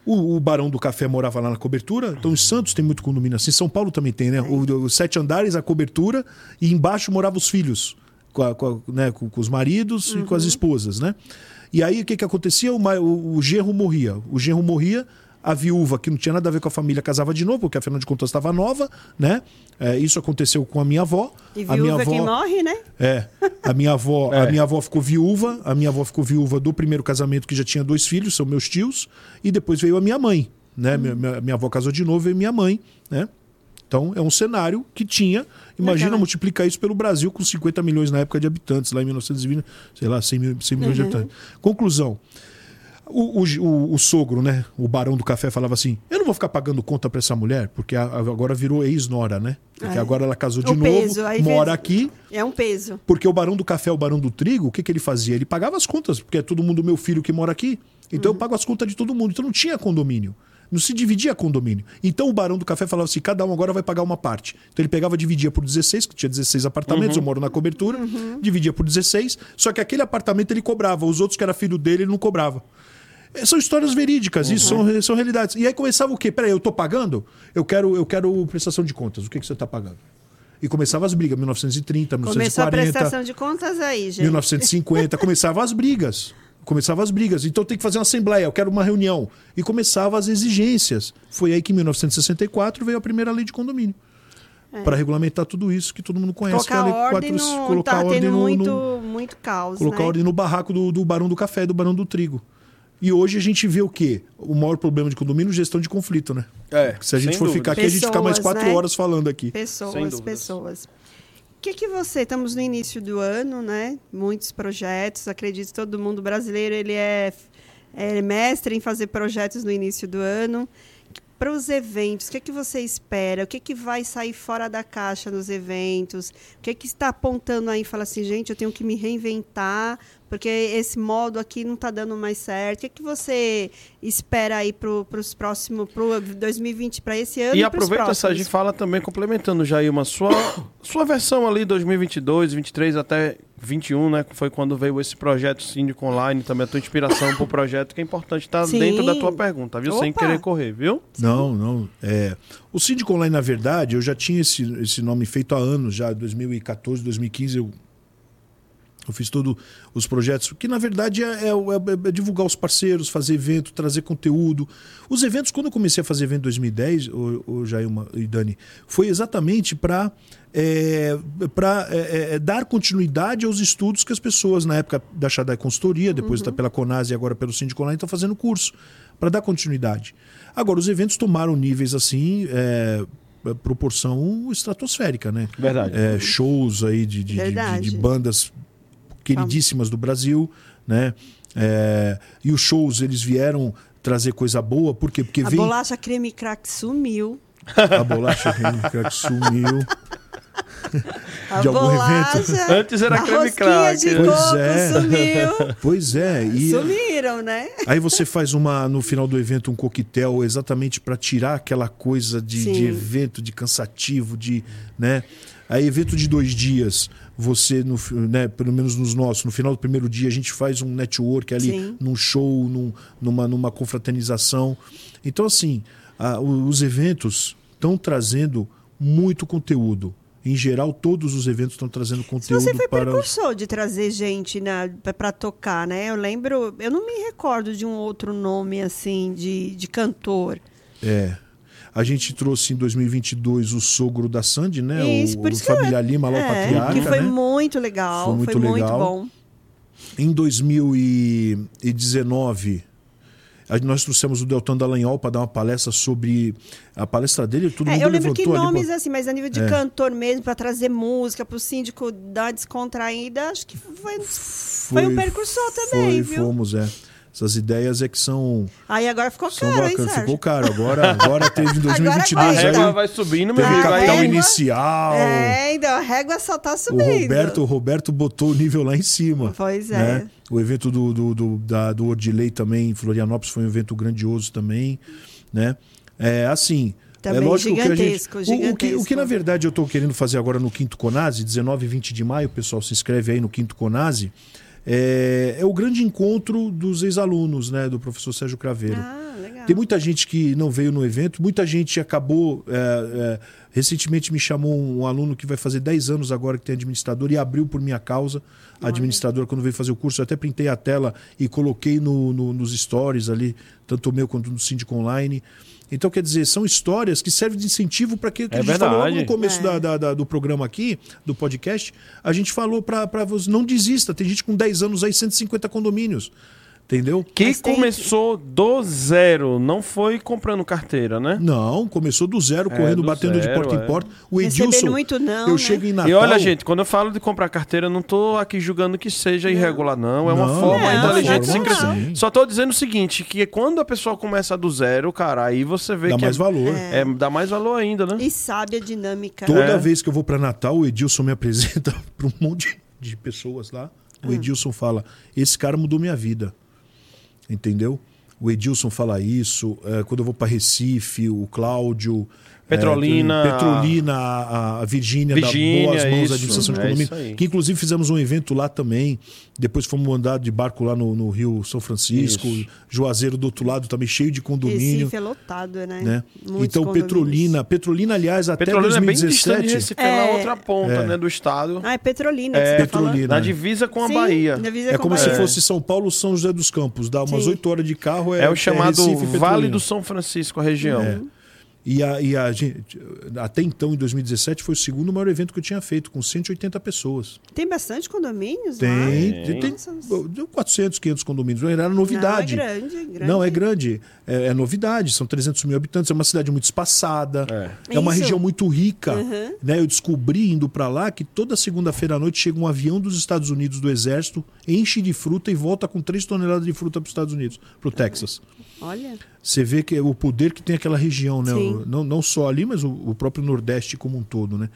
o, o Barão do Café morava lá na cobertura. Então, em Santos tem muito condomínio assim. São Paulo também tem, né? Os sete andares, a cobertura, e embaixo moravam os filhos, com, a- com a- né, com- com os maridos e com as esposas, né? E aí, o que, que acontecia? O, o, o genro morria. O genro morria, a viúva, que não tinha nada a ver com a família, casava de novo, porque afinal de contas estava nova, né? É, isso aconteceu com a minha avó. E a minha viúva avó, quem morre, né? é. A minha avó, É. a minha avó ficou viúva, a minha avó ficou viúva do primeiro casamento que já tinha dois filhos, são meus tios, e depois veio a minha mãe, né? Minha, minha, minha avó casou de novo, veio minha mãe, né? Então é um cenário que tinha, imagina Naquela- multiplicar isso pelo Brasil com 50 milhões na época de habitantes, lá em 1920, sei lá, 100, mil, 100 milhões de habitantes. Conclusão. O, o, o- sogro, né? O barão do café falava assim: Eu não vou ficar pagando conta pra essa mulher, porque a- a- agora virou ex-nora, né? Porque É. agora ela casou de O novo, peso, mora fez- aqui, É um peso. porque o barão do café, o barão do trigo, o que, que ele fazia? Ele pagava as contas, porque é todo mundo meu filho que mora aqui. Então eu pago as contas de todo mundo. Então não tinha condomínio. Não se dividia condomínio. Então o barão do café falava assim: cada um agora vai pagar uma parte. Então ele pegava, dividia por 16, que tinha 16 apartamentos, eu moro na cobertura, dividia por 16. Só que aquele apartamento ele cobrava, os outros que era filho dele, ele não cobrava. É, São histórias verídicas, isso são, são realidades. E aí começava o quê? Peraí, eu tô pagando? Eu quero, eu quero prestação de contas. O que, que você tá pagando? E começava as brigas, 1930, Começou a 1940. prestação de contas aí, gente. 1950, começava as brigas. Começava as brigas. Então tem que fazer uma assembleia, eu quero uma reunião. E começava as exigências. Foi aí que em 1964 veio a primeira lei de condomínio. Para regulamentar tudo isso que todo mundo conhece. que é a Colocar lei ordem no... colocar tá ordem tendo no, muito, no- muito caos, colocar né? ordem no barraco do, do Barão do Café do Barão do Trigo. E hoje a gente vê o quê? O maior problema de condomínio gestão de conflito, né? É, Se a gente for dúvida. ficar aqui, a gente fica mais Pessoas, quatro né? horas falando aqui. Pessoas, pessoas. Que, que você, estamos no início do ano, né? Muitos projetos, acredito que todo mundo brasileiro, ele é, é mestre em fazer projetos no início do ano. Para os eventos, o que, que você espera? O que, que vai sair fora da caixa nos eventos? O que, que está apontando aí? Fala assim, gente, eu tenho que me reinventar, porque esse modo aqui não está dando mais certo. O que, que você espera aí para os próximos, para o 2020, para esse ano? E pros aproveita essa de fala também, complementando, Jailma, sua, sua versão ali 2022, 23 até 21, né? que Foi quando veio esse projeto Síndico Online, também a tua inspiração pro projeto, que é importante estar Sim. dentro da tua pergunta, viu? Sem Opa. querer correr, viu? Não, não. É, o Síndico Online, na verdade, eu já tinha esse, esse nome feito há anos, já 2014, 2015, eu, eu fiz todos os projetos, que na verdade é, é- é- é divulgar os parceiros, fazer evento, trazer conteúdo. Os eventos, quando eu comecei a fazer evento em 2010, o, o Jailma e Dani, foi exatamente para é, pra, é, é, dar continuidade aos estudos que as pessoas, na época da Shaddai Consultoria, depois da pela Conase e agora pelo Síndico Online, estão fazendo curso, para dar continuidade. Agora, os eventos tomaram níveis assim. é, proporção estratosférica, né? Verdade. É, shows aí de, de- de- de bandas queridíssimas do Brasil, né? É, e os shows eles vieram trazer coisa boa, por quê? Porque A vem bolacha creme crack sumiu. a bolacha que sumiu. A De algum bolacha, Antes era a creme crack. de Pois coco é. sumiu. Pois é, e Sumiram, né? aí você faz uma no final do evento um coquetel exatamente para tirar aquela coisa de, de evento, de cansativo, de, né? Aí evento de dois dias, você no, né, pelo menos nos nossos, no final do primeiro dia a gente faz um network ali, Sim. num show, num- numa, numa confraternização. Então assim, a- os eventos estão trazendo muito conteúdo. Em geral, todos os eventos estão trazendo conteúdo você foi para precursor de trazer gente para tocar, né? Eu lembro, eu não me recordo de um outro nome assim de, de cantor. É. A gente trouxe em 2022 o sogro da Sandy, né? Isso, o, por o isso que eu- Família Lima, lá o É, Patriarca, que foi né? muito legal, Foi foi muito muito, legal. bom. Em 2019, A- Nós trouxemos o Deltan Dallagnol para dar uma palestra sobre a palestra dele. Todo É, eu lembro que nomes pô. assim, mas a nível de É. cantor mesmo, para trazer música, para o síndico dar descontraída, acho que foi, foi, um percursor também, foi, viu? Fomos, é. Essas ideias é que são, Aí agora ficou são caro, hein, bacanas. Sérgio? Ficou caro. Agora, agora teve em 2022. A Eita. régua vai subindo, meu Teve amigo. capital Aí, régua- inicial. É, então, a régua só tá O subindo. Roberto, o Roberto botou o nível lá em cima. Pois é. né? O evento do, do, do, da, do Ordilei também, em Florianópolis, foi um evento grandioso também. Né? É assim. Também é lógico que a gente. gigantesco, o- O, que, o que, na verdade, eu estou querendo fazer agora no Quinto Conase, 19 e 20 de maio, o pessoal se inscreve aí no Quinto Conase. É, é o grande encontro dos ex-alunos, né, do professor Sérgio Craveiro. Ah, legal. Tem muita gente que não veio no evento, muita gente acabou. é, é, recentemente me chamou um aluno que vai fazer 10 anos agora que tem administrador e abriu por minha causa. A administradora, quando veio fazer o curso, eu até printei a tela e coloquei no, no- nos stories ali, tanto o meu quanto do Síndico Online. Então, quer dizer, são histórias que servem de incentivo para aquilo que É a gente falou logo no verdade. começo É. da- da- da- do programa aqui, do podcast. A gente falou para você, não desista. Tem gente com 10 anos aí, 150 condomínios. Entendeu? Que Mas tem- começou do zero, não foi comprando carteira, né? Não, começou do zero, É, correndo, do batendo de zero, porta é. em porta. O Recebendo Edilson, muito não, eu né? chego em Natal. E olha, gente, quando eu falo de comprar carteira, eu não tô aqui julgando que seja irregular, não. É uma Não, forma não, inteligente de se forma crescer. sim. Só tô dizendo o seguinte, que quando a pessoa começa do zero, cara, aí você vê dá que mais é, valor. é, dá mais valor ainda, né? E sabe a dinâmica. Toda É. vez que eu vou para Natal, o Edilson me apresenta para um monte de pessoas lá. O Ah. Edilson fala: Esse cara mudou minha vida. Entendeu? O Edilson fala isso. é, quando eu vou para Recife, o Cláudio. É, Petrolina. Petrolina, a, a Virgínia, da Virgínia, Boas Mãos isso, da Administração de é Condomínio. aí. Que inclusive fizemos um evento lá também. Depois fomos andar de barco lá no, no Rio São Francisco. Isso. Juazeiro do outro lado também, cheio de condomínio. Recife é lotado, né? Né? Então. Petrolina. Petrolina, aliás, até Petrolina é bem distante 2017. Recife, é na É. outra ponta, É. né, do estado. Ah, é Petrolina É, tá Petrolina. Na divisa com a Sim, Bahia. divisa É com como Bahia. se fosse São Paulo, São José dos Campos. Dá umas Sim. 8 horas de carro. É, É, o chamado Recife Vale Petrolina. do São Francisco, a região. E, a, e a gente, até então, em 2017, foi o segundo maior evento que eu tinha feito, com 180 pessoas. Tem bastante condomínios Tem, lá? tem, tem Nossa. deu 400, 500 condomínios. Era novidade. Não, é grande, é grande. Não, é grande. É, é novidade. São 300 mil habitantes. É uma cidade muito espaçada. É. É, uma Isso. região muito rica. Uhum. Né? Eu descobri, indo para lá, que toda segunda-feira à noite chega um avião dos Estados Unidos, do Exército, enche de fruta e volta com 3 toneladas de fruta para os Estados Unidos, para o Texas. Olha, Você vê que é o poder que tem aquela região, né? Sim. Não, não só ali, mas o, o próprio Nordeste como um todo, né?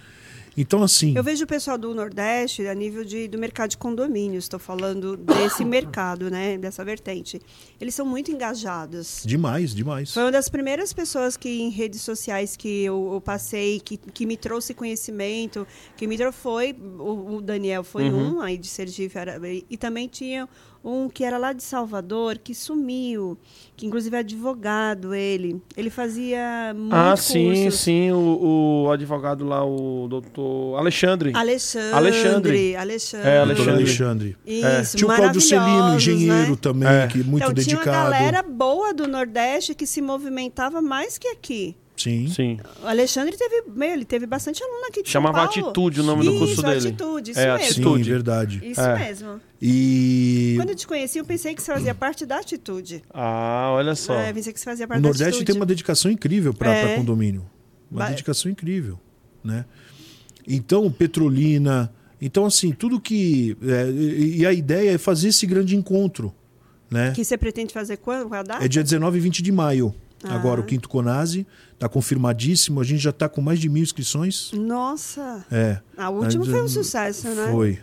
Então, assim. eu vejo o pessoal do Nordeste a nível de, do mercado de condomínios. Estou falando desse mercado, né? Dessa vertente. Eles são muito engajados. Demais, demais. Foi uma das primeiras pessoas que em redes sociais que eu, eu passei, que, que me trouxe conhecimento, que me trouxe foi o, o Daniel foi Uhum. um aí de Sergipe era- e, e também tinha um que era lá de Salvador que sumiu, que inclusive é advogado ele, ele fazia muitos Ah, sim, cursos. sim, o, o advogado lá, o doutor Alexandre. Alexandre, Alexandre. Alexandre, É, Alexandre. Alexandre. Isso, Tinha o Cláudio Celino, maravilhosos, engenheiro né? também, É. que muito então, dedicado. tinha uma galera boa do Nordeste que se movimentava mais que aqui. Sim. Sim. O Alexandre teve, meu, ele teve bastante aluno aqui de Chamava São Paulo. Atitude o nome do curso Isso, dele. Atitude, isso É, mesmo. Sim, Atitude. verdade. Isso É. mesmo. E Quando eu te conheci, eu pensei que você fazia parte da Atitude. Ah, olha só. É, pensei que você fazia o parte da Nordeste Atitude. tem uma dedicação incrível para É. condomínio. Uma Ba- dedicação incrível, né? Então, Petrolina. Então, assim, tudo que... é, e a ideia é fazer esse grande encontro, né? Que você pretende fazer quando? Qual? É dia 19 e 20 de maio. Ah. Agora, o Quinto Conase. Está confirmadíssimo. A gente já está com mais de mil inscrições. Nossa! É. A última foi um eh, sucesso, né? Foi.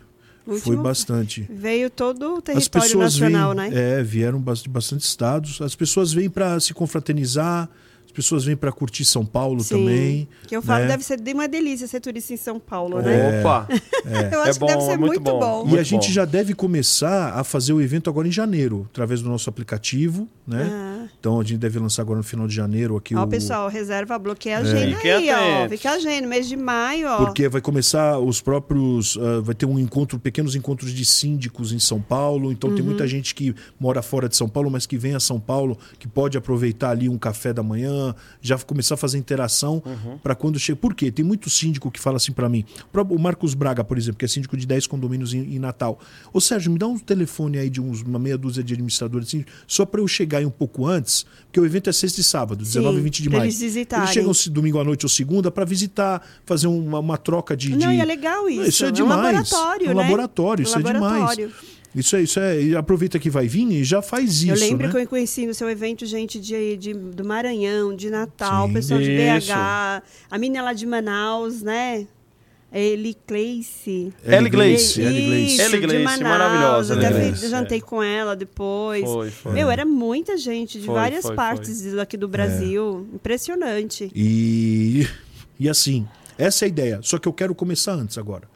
O Foi último bastante. Veio todo o As território pessoas nacional, vêm, né? É, vieram de bastante estados. As pessoas vêm para se confraternizar, as pessoas vêm para curtir São Paulo Sim. também. Que eu falo, né? deve ser de uma delícia ser turista em São Paulo, né? Opa! Eu acho bom, que deve ser é muito muito bom. bom. E Muito a gente bom. já deve começar a fazer o evento agora em janeiro, através do nosso aplicativo, né? Ah. Então a gente deve lançar agora no final de janeiro aqui Ó, o. pessoal, reserva, bloqueia a agenda Fiquem aí, ó. Fica a agenda, mês de maio, ó. Porque vai começar os próprios. ah, vai ter um encontro, pequenos encontros de síndicos em São Paulo. Então tem Uhum. muita gente que mora fora de São Paulo, mas que vem a São Paulo, que pode aproveitar ali um café da manhã, já começar a fazer interação Uhum. para quando chega. Por quê? Tem muito síndico que fala assim para mim. O próprio- O Marcos Braga, por exemplo, que é síndico de 10 condomínios em, em Natal. Ô Sérgio, me dá um telefone aí de uns, uma meia dúzia de administradores assim, só para eu chegar aí um pouco antes, porque o evento é sexta e sábado, 19 e 20 de maio. eles visitarem. Eles chegam se- domingo à noite ou segunda para visitar, fazer uma, uma troca de, Não, de- e é legal isso. Isso é É um demais. laboratório, É um né? laboratório, Um isso é demais. laboratório. Isso é, isso é. e Aproveita que vai vir e já faz isso. eu lembro né? que eu conheci no seu evento gente de, de- do Maranhão, de Natal, Sim. pessoal de. BH, a menina lá de Manaus, né? Eli Gleice. Ellie Gleice. Ellie Gleice. Maravilhosa, Até Gleice, jantei é. com ela depois. Foi, foi. Meu, era muita gente de Foi, várias foi, partes aqui É. do Brasil. Impressionante. E, e assim, essa é a ideia. Só que eu quero começar antes agora.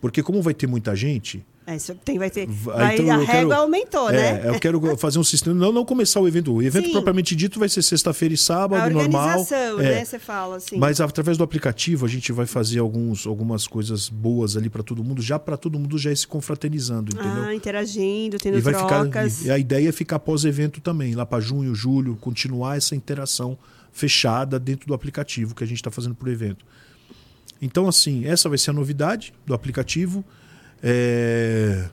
Porque como vai ter muita gente, É, isso tem, vai ter. Va- Vai, então a régua quero- aumentou, é, né? eu quero fazer um sistema. Não, não começar o evento. O evento Sim. propriamente dito vai ser sexta-feira e sábado, a normal. organização, É. né? Você fala assim. Mas através do aplicativo a gente vai fazer alguns, algumas coisas boas ali para todo mundo, já para todo mundo já ir se confraternizando, entendeu? ah, interagindo, tendo E vai ficar, trocas. e, e a ideia é ficar pós-evento também, lá para junho, julho, continuar essa interação fechada dentro do aplicativo que a gente está fazendo por evento. Então, assim, essa vai ser a novidade do aplicativo. É,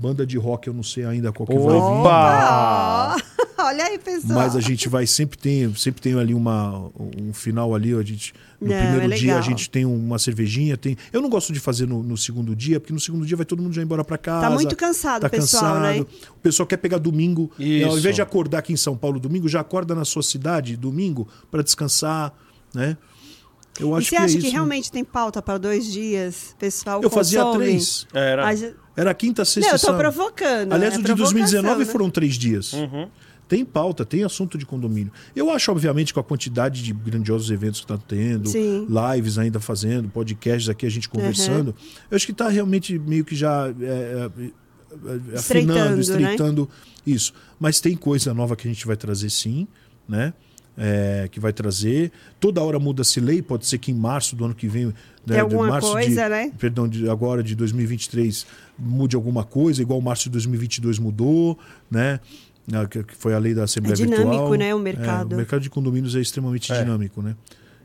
Banda de rock, eu não sei ainda qual que vai vir. Opa! Ó, olha aí, pessoal. Mas a gente vai sempre tem, sempre tem ali uma, um final ali, a gente no Não, primeiro é dia a gente tem uma cervejinha, tem. Eu não gosto de fazer no, no segundo dia, porque no segundo dia vai todo mundo já embora para casa. Tá muito cansado tá pessoal, cansado. né? O pessoal quer pegar domingo, e ao Isso. invés de acordar aqui em São Paulo domingo, já acorda na sua cidade domingo para descansar, né? Eu E acho você que é acha isso. que realmente tem pauta para dois dias, pessoal? Eu fazia consome? três. Era. Era quinta, sexta Não, eu e tô sábado. provocando. Aliás, é o de 2019 provocação, né? foram três dias. Uhum. Tem pauta, tem assunto de condomínio. Eu acho, obviamente, com a quantidade de grandiosos eventos que está tendo, Sim. lives ainda fazendo, podcasts aqui, a gente conversando, eu acho que está realmente meio que já é, é, é, Estreitando, afinando, né? estreitando isso. Mas tem coisa nova que a gente vai trazer sim, né? É, que vai trazer. Toda hora muda-se lei, pode ser que em março do ano que vem. né, alguma março coisa, de, né? Perdão, de, agora de 2023 mude alguma coisa, igual março de 2022 mudou, né? Ah, Que foi a lei da Assembleia É dinâmico, Virtual. né, o mercado. É, o mercado de condomínios é extremamente É. dinâmico, né?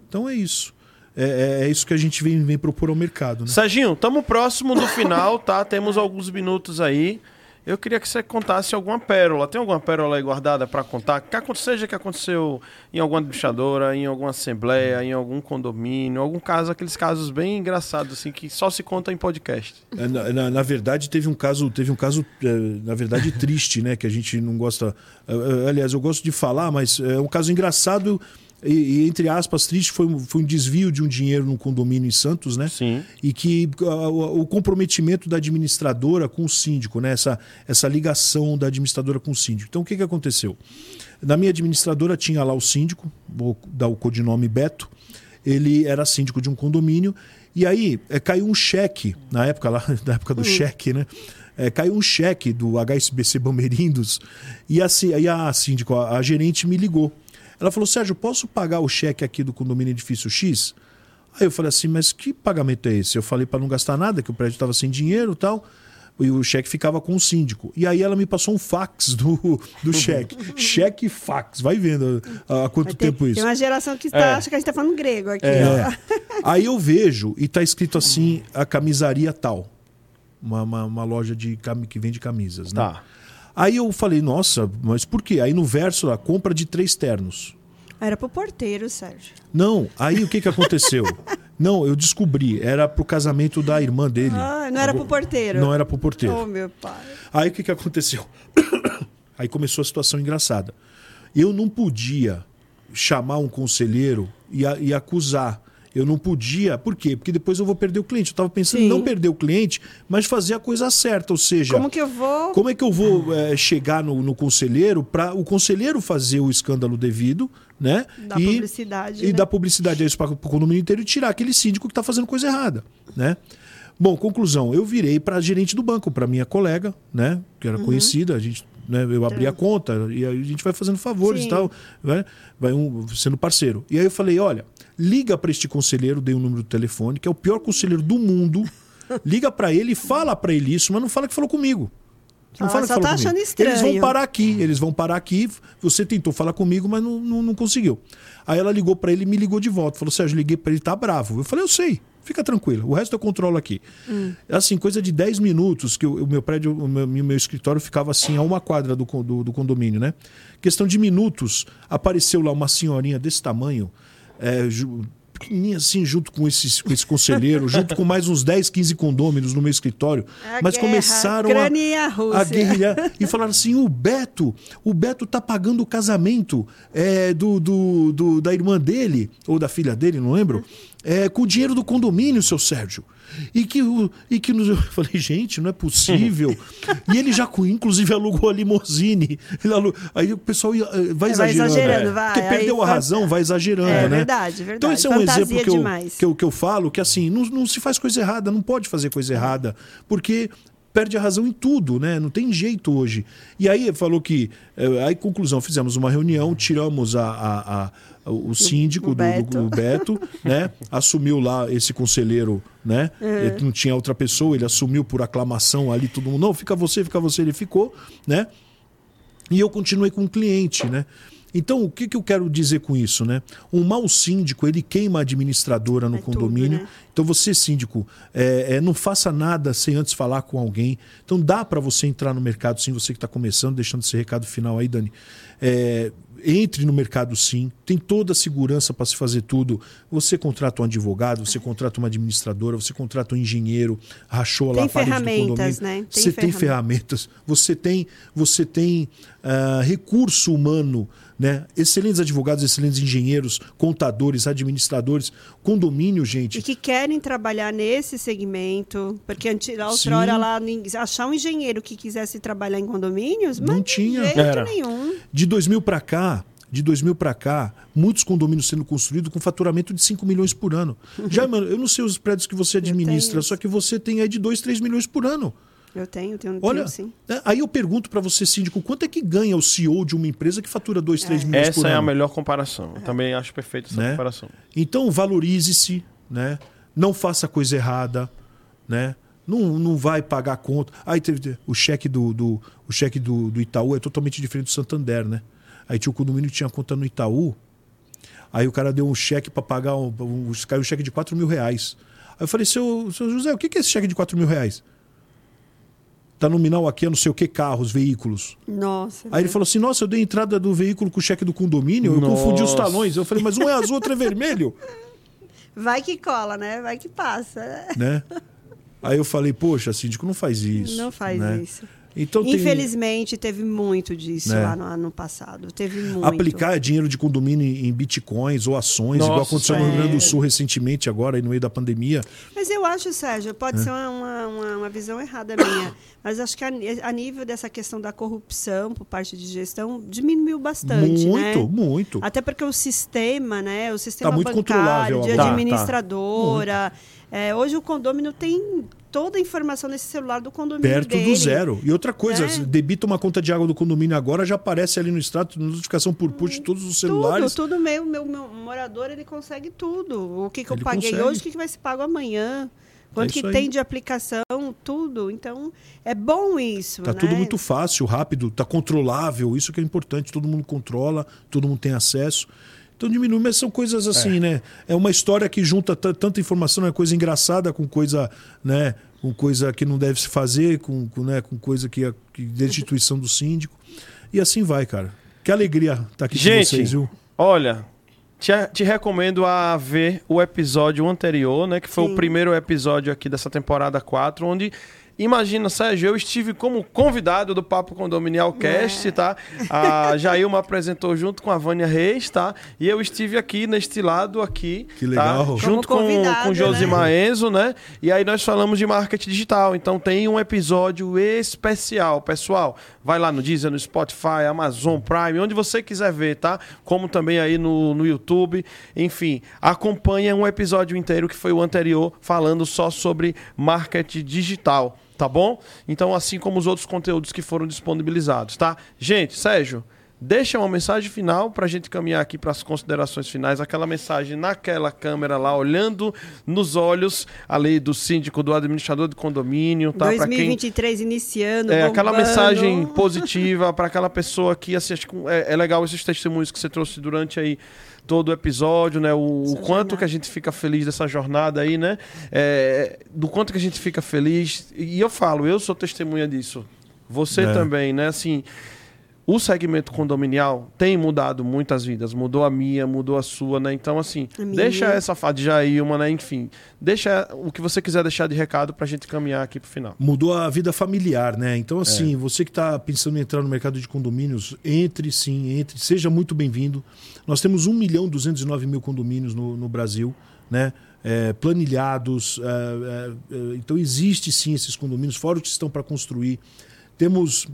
Então é isso. É, é- é isso que a gente vem, vem propor ao mercado, né? Serginho, estamos próximo do final, tá? Temos alguns minutos aí. Eu queria que você contasse alguma pérola. Tem alguma pérola aí guardada para contar? Que seja que aconteceu em alguma administradora, em alguma assembleia, em algum condomínio, algum caso, aqueles casos bem engraçados assim que só se conta em podcast. É, Na, na- na verdade, teve um caso, teve um caso, é, na verdade, triste, né? Que a gente não gosta. é, Aliás, eu gosto de falar, mas é um caso engraçado e, e, entre aspas, triste. Foi, um- foi um desvio de um dinheiro num condomínio em Santos, né? Sim. e que ah, o, comprometimento da administradora com o síndico, né? essa, essa ligação da administradora com o síndico. Então, o que, que aconteceu? Na minha administradora tinha lá o síndico, vou dar o codinome Beto, ele era síndico de um condomínio, e aí eh, caiu um cheque, na época lá, na época do cheque, né? Eh, caiu um cheque do HSBC Bamerindos, e a, e a síndico, a, a gerente me ligou. Ela falou, Sérgio, posso pagar o cheque aqui do condomínio edifício X? Aí eu falei assim, mas que pagamento é esse? Eu falei para não gastar nada, que o prédio estava sem dinheiro e tal. E o cheque ficava com o síndico. E aí ela me passou um fax do, do cheque. cheque e fax. Vai vendo há, há quanto tem, tempo isso. Tem uma geração que tá, É. acha que a gente tá falando grego aqui, É. ó. Aí eu vejo e tá escrito assim, a camisaria tal. Uma, uma, uma loja de, que vende camisas, né? Tá. Aí eu falei, nossa, mas por quê? Aí no verso, a compra de três ternos. Era pro porteiro, Sérgio. Não, aí o que que aconteceu? Não, eu descobri, era pro casamento da irmã dele. Ah, não era pro porteiro. Não era pro porteiro. Oh, meu pai. Aí o que, que aconteceu? Aí começou a situação engraçada. Eu não podia chamar um conselheiro e, e acusar. Eu não podia. Por quê? Porque depois eu vou perder o cliente. Eu estava pensando Sim. em não perder o cliente, mas fazer a coisa certa. Ou seja, Como que eu vou. como é que eu vou eh, chegar no, no conselheiro para o conselheiro fazer o escândalo devido, né? Dar publicidade, E né? dar publicidade a isso para o condomínio inteiro e tirar aquele síndico que está fazendo coisa errada, né? Bom, conclusão, eu virei para gerente do banco, para minha colega, né? Que Uhum. era conhecida, a gente né? Eu abri a conta e aí a gente vai fazendo favores Sim. e tal, né? vai um, sendo parceiro. E aí eu falei, olha, liga para este conselheiro, dei o número do telefone, que é o pior conselheiro do mundo. Liga para ele e fala para ele isso, mas não fala que falou comigo. Não Ah, fala que falou tá comigo. achando estranho. Eles vão parar aqui, eles vão parar aqui. Você tentou falar comigo, mas não, não, não conseguiu. Aí ela ligou para ele e me ligou de volta. Falou, Sérgio, liguei para ele, tá bravo. Eu falei, eu sei, fica tranquilo. O resto eu controlo aqui. Assim, coisa de 10 minutos, que o, meu prédio, o meu, meu escritório ficava assim, a uma quadra do, do, do condomínio, né? Questão de minutos, apareceu lá uma senhorinha desse tamanho, é, pequenininha assim, junto com esse, com esse conselheiro, junto com mais uns 10, 15 condôminos no meu escritório. A mas guerra, começaram a a guerrilhar e falaram assim: o Beto, o Beto tá pagando o casamento é, do, do, do- da irmã dele, ou da filha dele, não lembro, é, com o dinheiro do condomínio, seu Sérgio. E que, e que nos- eu falei, gente, não é possível. e ele já, inclusive, alugou a limousine. Alu- Aí o pessoal ia, eh, vai É, vai exagerando. exagerando, né? vai. Porque perdeu a vai- razão, vai exagerando, É né? verdade, verdade. Então esse é um Fantasia exemplo que eu, demais. que, eu, que eu falo, que assim, não, não se faz coisa errada, não pode fazer coisa errada. Porque perde a razão em tudo, né? Não tem jeito hoje. E aí falou que. eh, Aí, conclusão, fizemos uma reunião, tiramos a, a- a- o síndico o do, do- Beto. do Beto, né? Assumiu lá esse conselheiro, né? Ele não tinha outra pessoa, ele assumiu por aclamação ali, todo mundo, não, fica você, fica você, ele ficou, né? E eu continuei com o cliente, né? Então, o que, que eu quero dizer com isso, né? Um mau síndico, ele queima a administradora no É tudo, condomínio. né? Então, você, síndico, é, é, não faça nada sem antes falar com alguém. Então, dá para você entrar no mercado, sim, você que está começando, deixando esse recado final aí, Dani. Entre no mercado, sim. Tem toda a segurança para se fazer tudo. Você contrata um advogado, você contrata uma administradora, você contrata um engenheiro, rachou lá a parede do ferramentas, condomínio. né? Tem você tem ferramentas. você tem, você tem ah, recurso humano, né? Excelentes advogados, excelentes engenheiros, contadores, administradores, condomínio, gente. E que querem trabalhar nesse segmento, porque lá Sim. outrora lá nin- achar um engenheiro que quisesse trabalhar em condomínios, Não mas tinha. de jeito Era. nenhum. De 2000 para cá, de 2000 para cá, muitos condomínios sendo construídos com faturamento de 5 milhões por ano. Já, mano, eu não sei os prédios que você administra, só que você tem aí de 2, 3 milhões por ano. Eu tenho, tenho, Olha, tenho sim. né, aí eu pergunto para você, síndico, quanto é que ganha o CEO de uma empresa que fatura 2, 3 milhões por Essa é a ano? melhor comparação. Eu também acho perfeita essa Né? comparação. Então valorize-se, né? Não faça coisa errada, né? Não, não vai pagar a conta. Aí teve o cheque do, do o cheque do, do Itaú é totalmente diferente do Santander, né? Aí tinha o condomínio que tinha conta no Itaú. Aí o cara deu um cheque para pagar um, um, caiu um cheque de 4 mil reais. Aí eu falei, seu, seu José, o que que é esse cheque de 4 mil reais? Tá nominal aqui, é não sei o que, carros, veículos. Nossa. Aí ele falou assim: Nossa, eu dei entrada do veículo com o cheque do condomínio, eu confundi os talões. Eu falei, mas um é azul, outro é vermelho. Vai que cola, né? Vai que passa. né? Aí eu falei, poxa, síndico, não faz isso. Não faz né? isso. Então tem- Infelizmente, teve muito disso Né? lá no ano passado. Teve muito. aplicar dinheiro de condomínio em bitcoins ou ações, igual Nossa, aconteceu no Rio Grande do é. Sul recentemente, agora, no meio da pandemia. Mas eu acho, Sérgio, É. pode ser uma, uma, uma- visão errada minha, mas acho que a, a nível dessa questão da corrupção por parte de gestão diminuiu bastante, muito, né? muito. Até porque o sistema, né? O sistema Tá muito bancário, de agora. Tá, administradora. É, hoje o condômino tem toda a informação nesse celular do condomínio Perto dele. do zero. E outra coisa, Né? debita uma conta de água do condomínio agora, já aparece ali no extrato, notificação por push de todos os celulares. Tudo, tudo meu, meu, meu morador, ele consegue tudo. O que, que eu Ele paguei consegue. hoje, o que, que vai ser pago amanhã. Quanto isso que tem de aplicação, tudo. Então, é bom isso. Tá né? tudo muito fácil, rápido, tá controlável. Isso que é importante. Todo mundo controla, todo mundo tem acesso. Então diminui, mas são coisas assim, né? É uma história que junta tanta informação, é coisa engraçada com coisa, né? Com coisa que não deve se fazer, com, com, né? com coisa que, é- que destituição do síndico. E assim vai, cara. Que alegria estar aqui com Gente, vocês, viu? olha, te, te recomendo a ver o episódio anterior, né? Que foi Sim. o primeiro episódio aqui dessa temporada 4, onde. Imagina, Sérgio, eu estive como convidado do Papo Condominial Cast, tá? A Jailma apresentou junto com a Vânia Reis, tá? E eu estive aqui neste lado aqui, Que legal. tá? Junto com, convidado, com Josimar né? Enzo, né? E aí nós falamos de marketing digital. Então tem um episódio especial, pessoal. Vai lá no Deezer, no Spotify, Amazon Prime, onde você quiser ver, tá? Como também aí no, no YouTube. Enfim, acompanha um episódio inteiro que foi o anterior, falando só sobre marketing digital. Tá bom? Então, assim como os outros conteúdos que foram disponibilizados, tá? Gente, Sérgio, deixa uma mensagem final para a gente caminhar aqui para as considerações finais. Aquela mensagem naquela câmera lá, olhando nos olhos ali do síndico, do administrador de condomínio, tá? Pra quem- 2023 iniciando, é, aquela mensagem positiva para aquela pessoa que assim, é, é legal esses testemunhos que você trouxe durante aí todo o episódio, né? O, o quanto jornada. que a gente fica feliz dessa jornada aí, né? É, do quanto que a gente fica feliz. E eu falo, eu sou testemunha disso. Você É. também, né? Assim, o segmento condominial tem mudado muitas vidas. Mudou a minha, mudou a sua, né? Então, assim, A deixa essa fada de Jailma, né? Enfim, deixa o que você quiser deixar de recado pra gente caminhar aqui pro final. Mudou a vida familiar, né? Então, assim, você que está pensando em entrar no mercado de condomínios, entre sim, entre, seja muito bem-vindo. Nós temos 1 milhão e 209 mil condomínios no, no Brasil, né? É, planilhados. é, é, é, então, existe sim esses condomínios, fora os que estão para construir. Temos,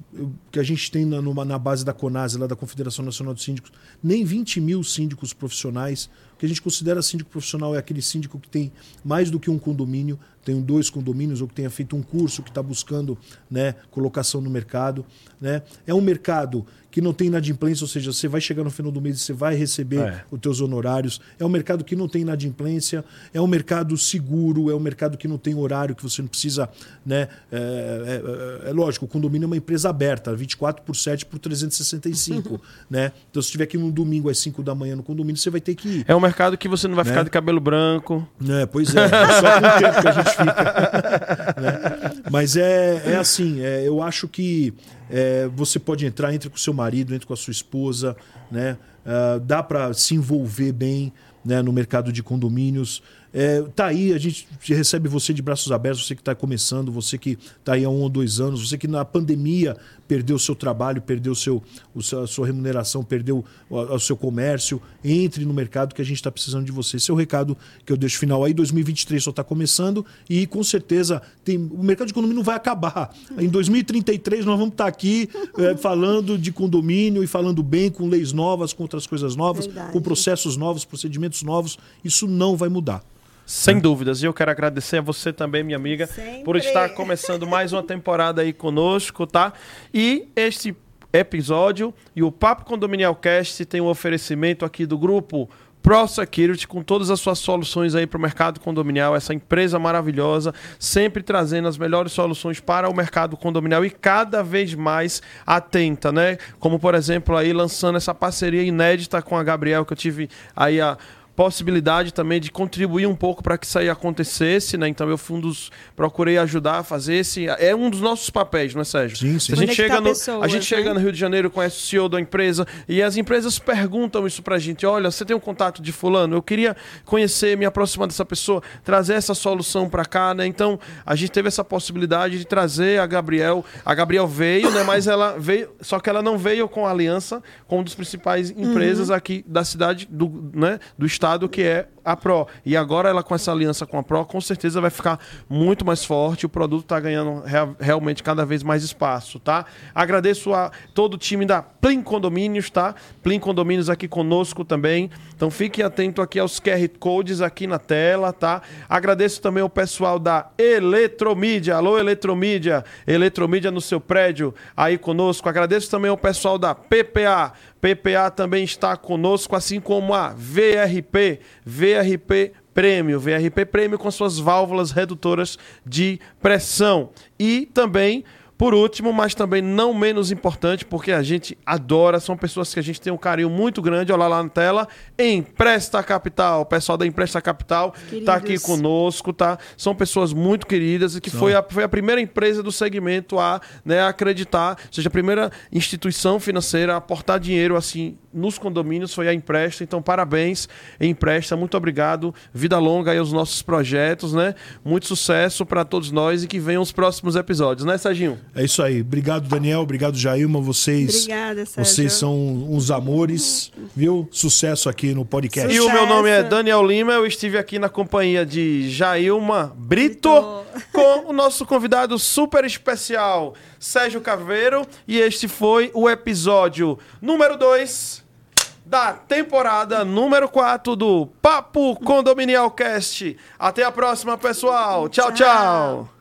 que a gente tem na, numa- na base da CONASE, lá da Confederação Nacional de Síndicos, nem 20 mil síndicos profissionais. Que a gente considera síndico profissional é aquele síndico que tem mais do que um condomínio, tem dois condomínios ou que tenha feito um curso que está buscando né, colocação no mercado. Né? É um mercado que não tem inadimplência, ou seja, você vai chegar no final do mês e você vai receber É. os teus honorários. É um mercado que não tem inadimplência, é um mercado seguro, é um mercado que não tem horário, que você não precisa. Né, é, é- é lógico, o condomínio é uma empresa aberta, 24 por 7 por 365. né? Então, se estiver aqui no domingo às 5 da manhã no condomínio, você vai ter que ir. É um mercado que você não vai Né? ficar de cabelo branco. É, pois é, só com o tempo que a gente fica. né? Mas é, é assim, é, eu acho que é, você pode entrar, entre com o seu marido, entre com a sua esposa, né? Ah, dá para se envolver bem né, no mercado de condomínios. É, tá aí, a gente recebe você de braços abertos, você que está começando, você que está aí há um ou dois anos, você que na pandemia perdeu o seu trabalho, perdeu seu, a sua remuneração, perdeu o, o seu comércio, entre no mercado que a gente está precisando de você. Esse é o recado que eu deixo final aí. 2023 só está começando e com certeza tem, o mercado de condomínio não vai acabar. Em 2033 nós vamos estar aqui é, falando de condomínio e falando bem com leis novas, com outras coisas novas, Verdade. com processos novos, procedimentos novos. Isso não vai mudar. Sem dúvidas. E eu quero agradecer a você também, minha amiga, Sempre. por estar começando mais uma temporada aí conosco, tá? E este episódio e o Papo Condominial Cast tem um oferecimento aqui do grupo Pro Security com todas as suas soluções aí para o mercado condominial, essa empresa maravilhosa, sempre trazendo as melhores soluções para o mercado condominial e cada vez mais atenta, né? Como por exemplo aí lançando essa parceria inédita com a Gabriel que eu tive aí a possibilidade também de contribuir um pouco para que isso aí acontecesse, né? Então eu fui um dos procurei ajudar a fazer esse é um dos nossos papéis, não é, Sérgio? Sim, sim. A gente Conectar chega no pessoas, a gente chega né? no Rio de Janeiro conhece o CEO da empresa e as empresas perguntam isso pra gente, olha, você tem um contato de fulano? Eu queria conhecer, me aproximar dessa pessoa, trazer essa solução para cá, né? Então a gente teve essa possibilidade de trazer a Gabriel. A Gabriel veio, né? Mas ela veio, só que ela não veio com a aliança com uma das principais empresas aqui da cidade, do, né? Do estado que é a Pro. E agora ela com essa aliança com a Pro, com certeza vai ficar muito mais forte. O produto está ganhando rea- realmente cada vez mais espaço, tá? Agradeço a todo o time da Plim Condomínios, tá? Plim Condomínios aqui conosco também. Então fique atento aqui aos QR Codes aqui na tela, tá? Agradeço também ao pessoal da Eletromídia. Alô, Eletromídia. Eletromídia no seu prédio aí conosco. Agradeço também ao pessoal da PPA. PPA também está conosco, assim como a VRP. VRP Prêmio, VRP Prêmio com suas válvulas redutoras de pressão. E também, por último, mas também não menos importante, porque a gente adora, são pessoas que a gente tem um carinho muito grande, olha lá na tela, Empresta Capital, o pessoal da Empresta Capital está aqui conosco, tá? São pessoas muito queridas e que foi a, foi a primeira empresa do segmento a né, acreditar, ou seja, a primeira instituição financeira a aportar dinheiro assim nos condomínios foi a Empresta. Então, parabéns, Empresta, muito obrigado. Vida longa aí aos nossos projetos, né? Muito sucesso para todos nós e que venham os próximos episódios, né, Serginho? É isso aí. Obrigado, Daniel. Obrigado, Jailma. Vocês, Obrigada, Sérgio. vocês são uns amores, viu? Sucesso aqui no podcast. E o meu Sucesso. nome é Daniel Lima, eu estive aqui na companhia de Jailma Brito, Brito. com o nosso convidado super especial, Sérgio Caveiro, e este foi o episódio número 2 da temporada número 4 do Papo Condominial Cast. Até a próxima, pessoal. tchau. tchau. Tchau.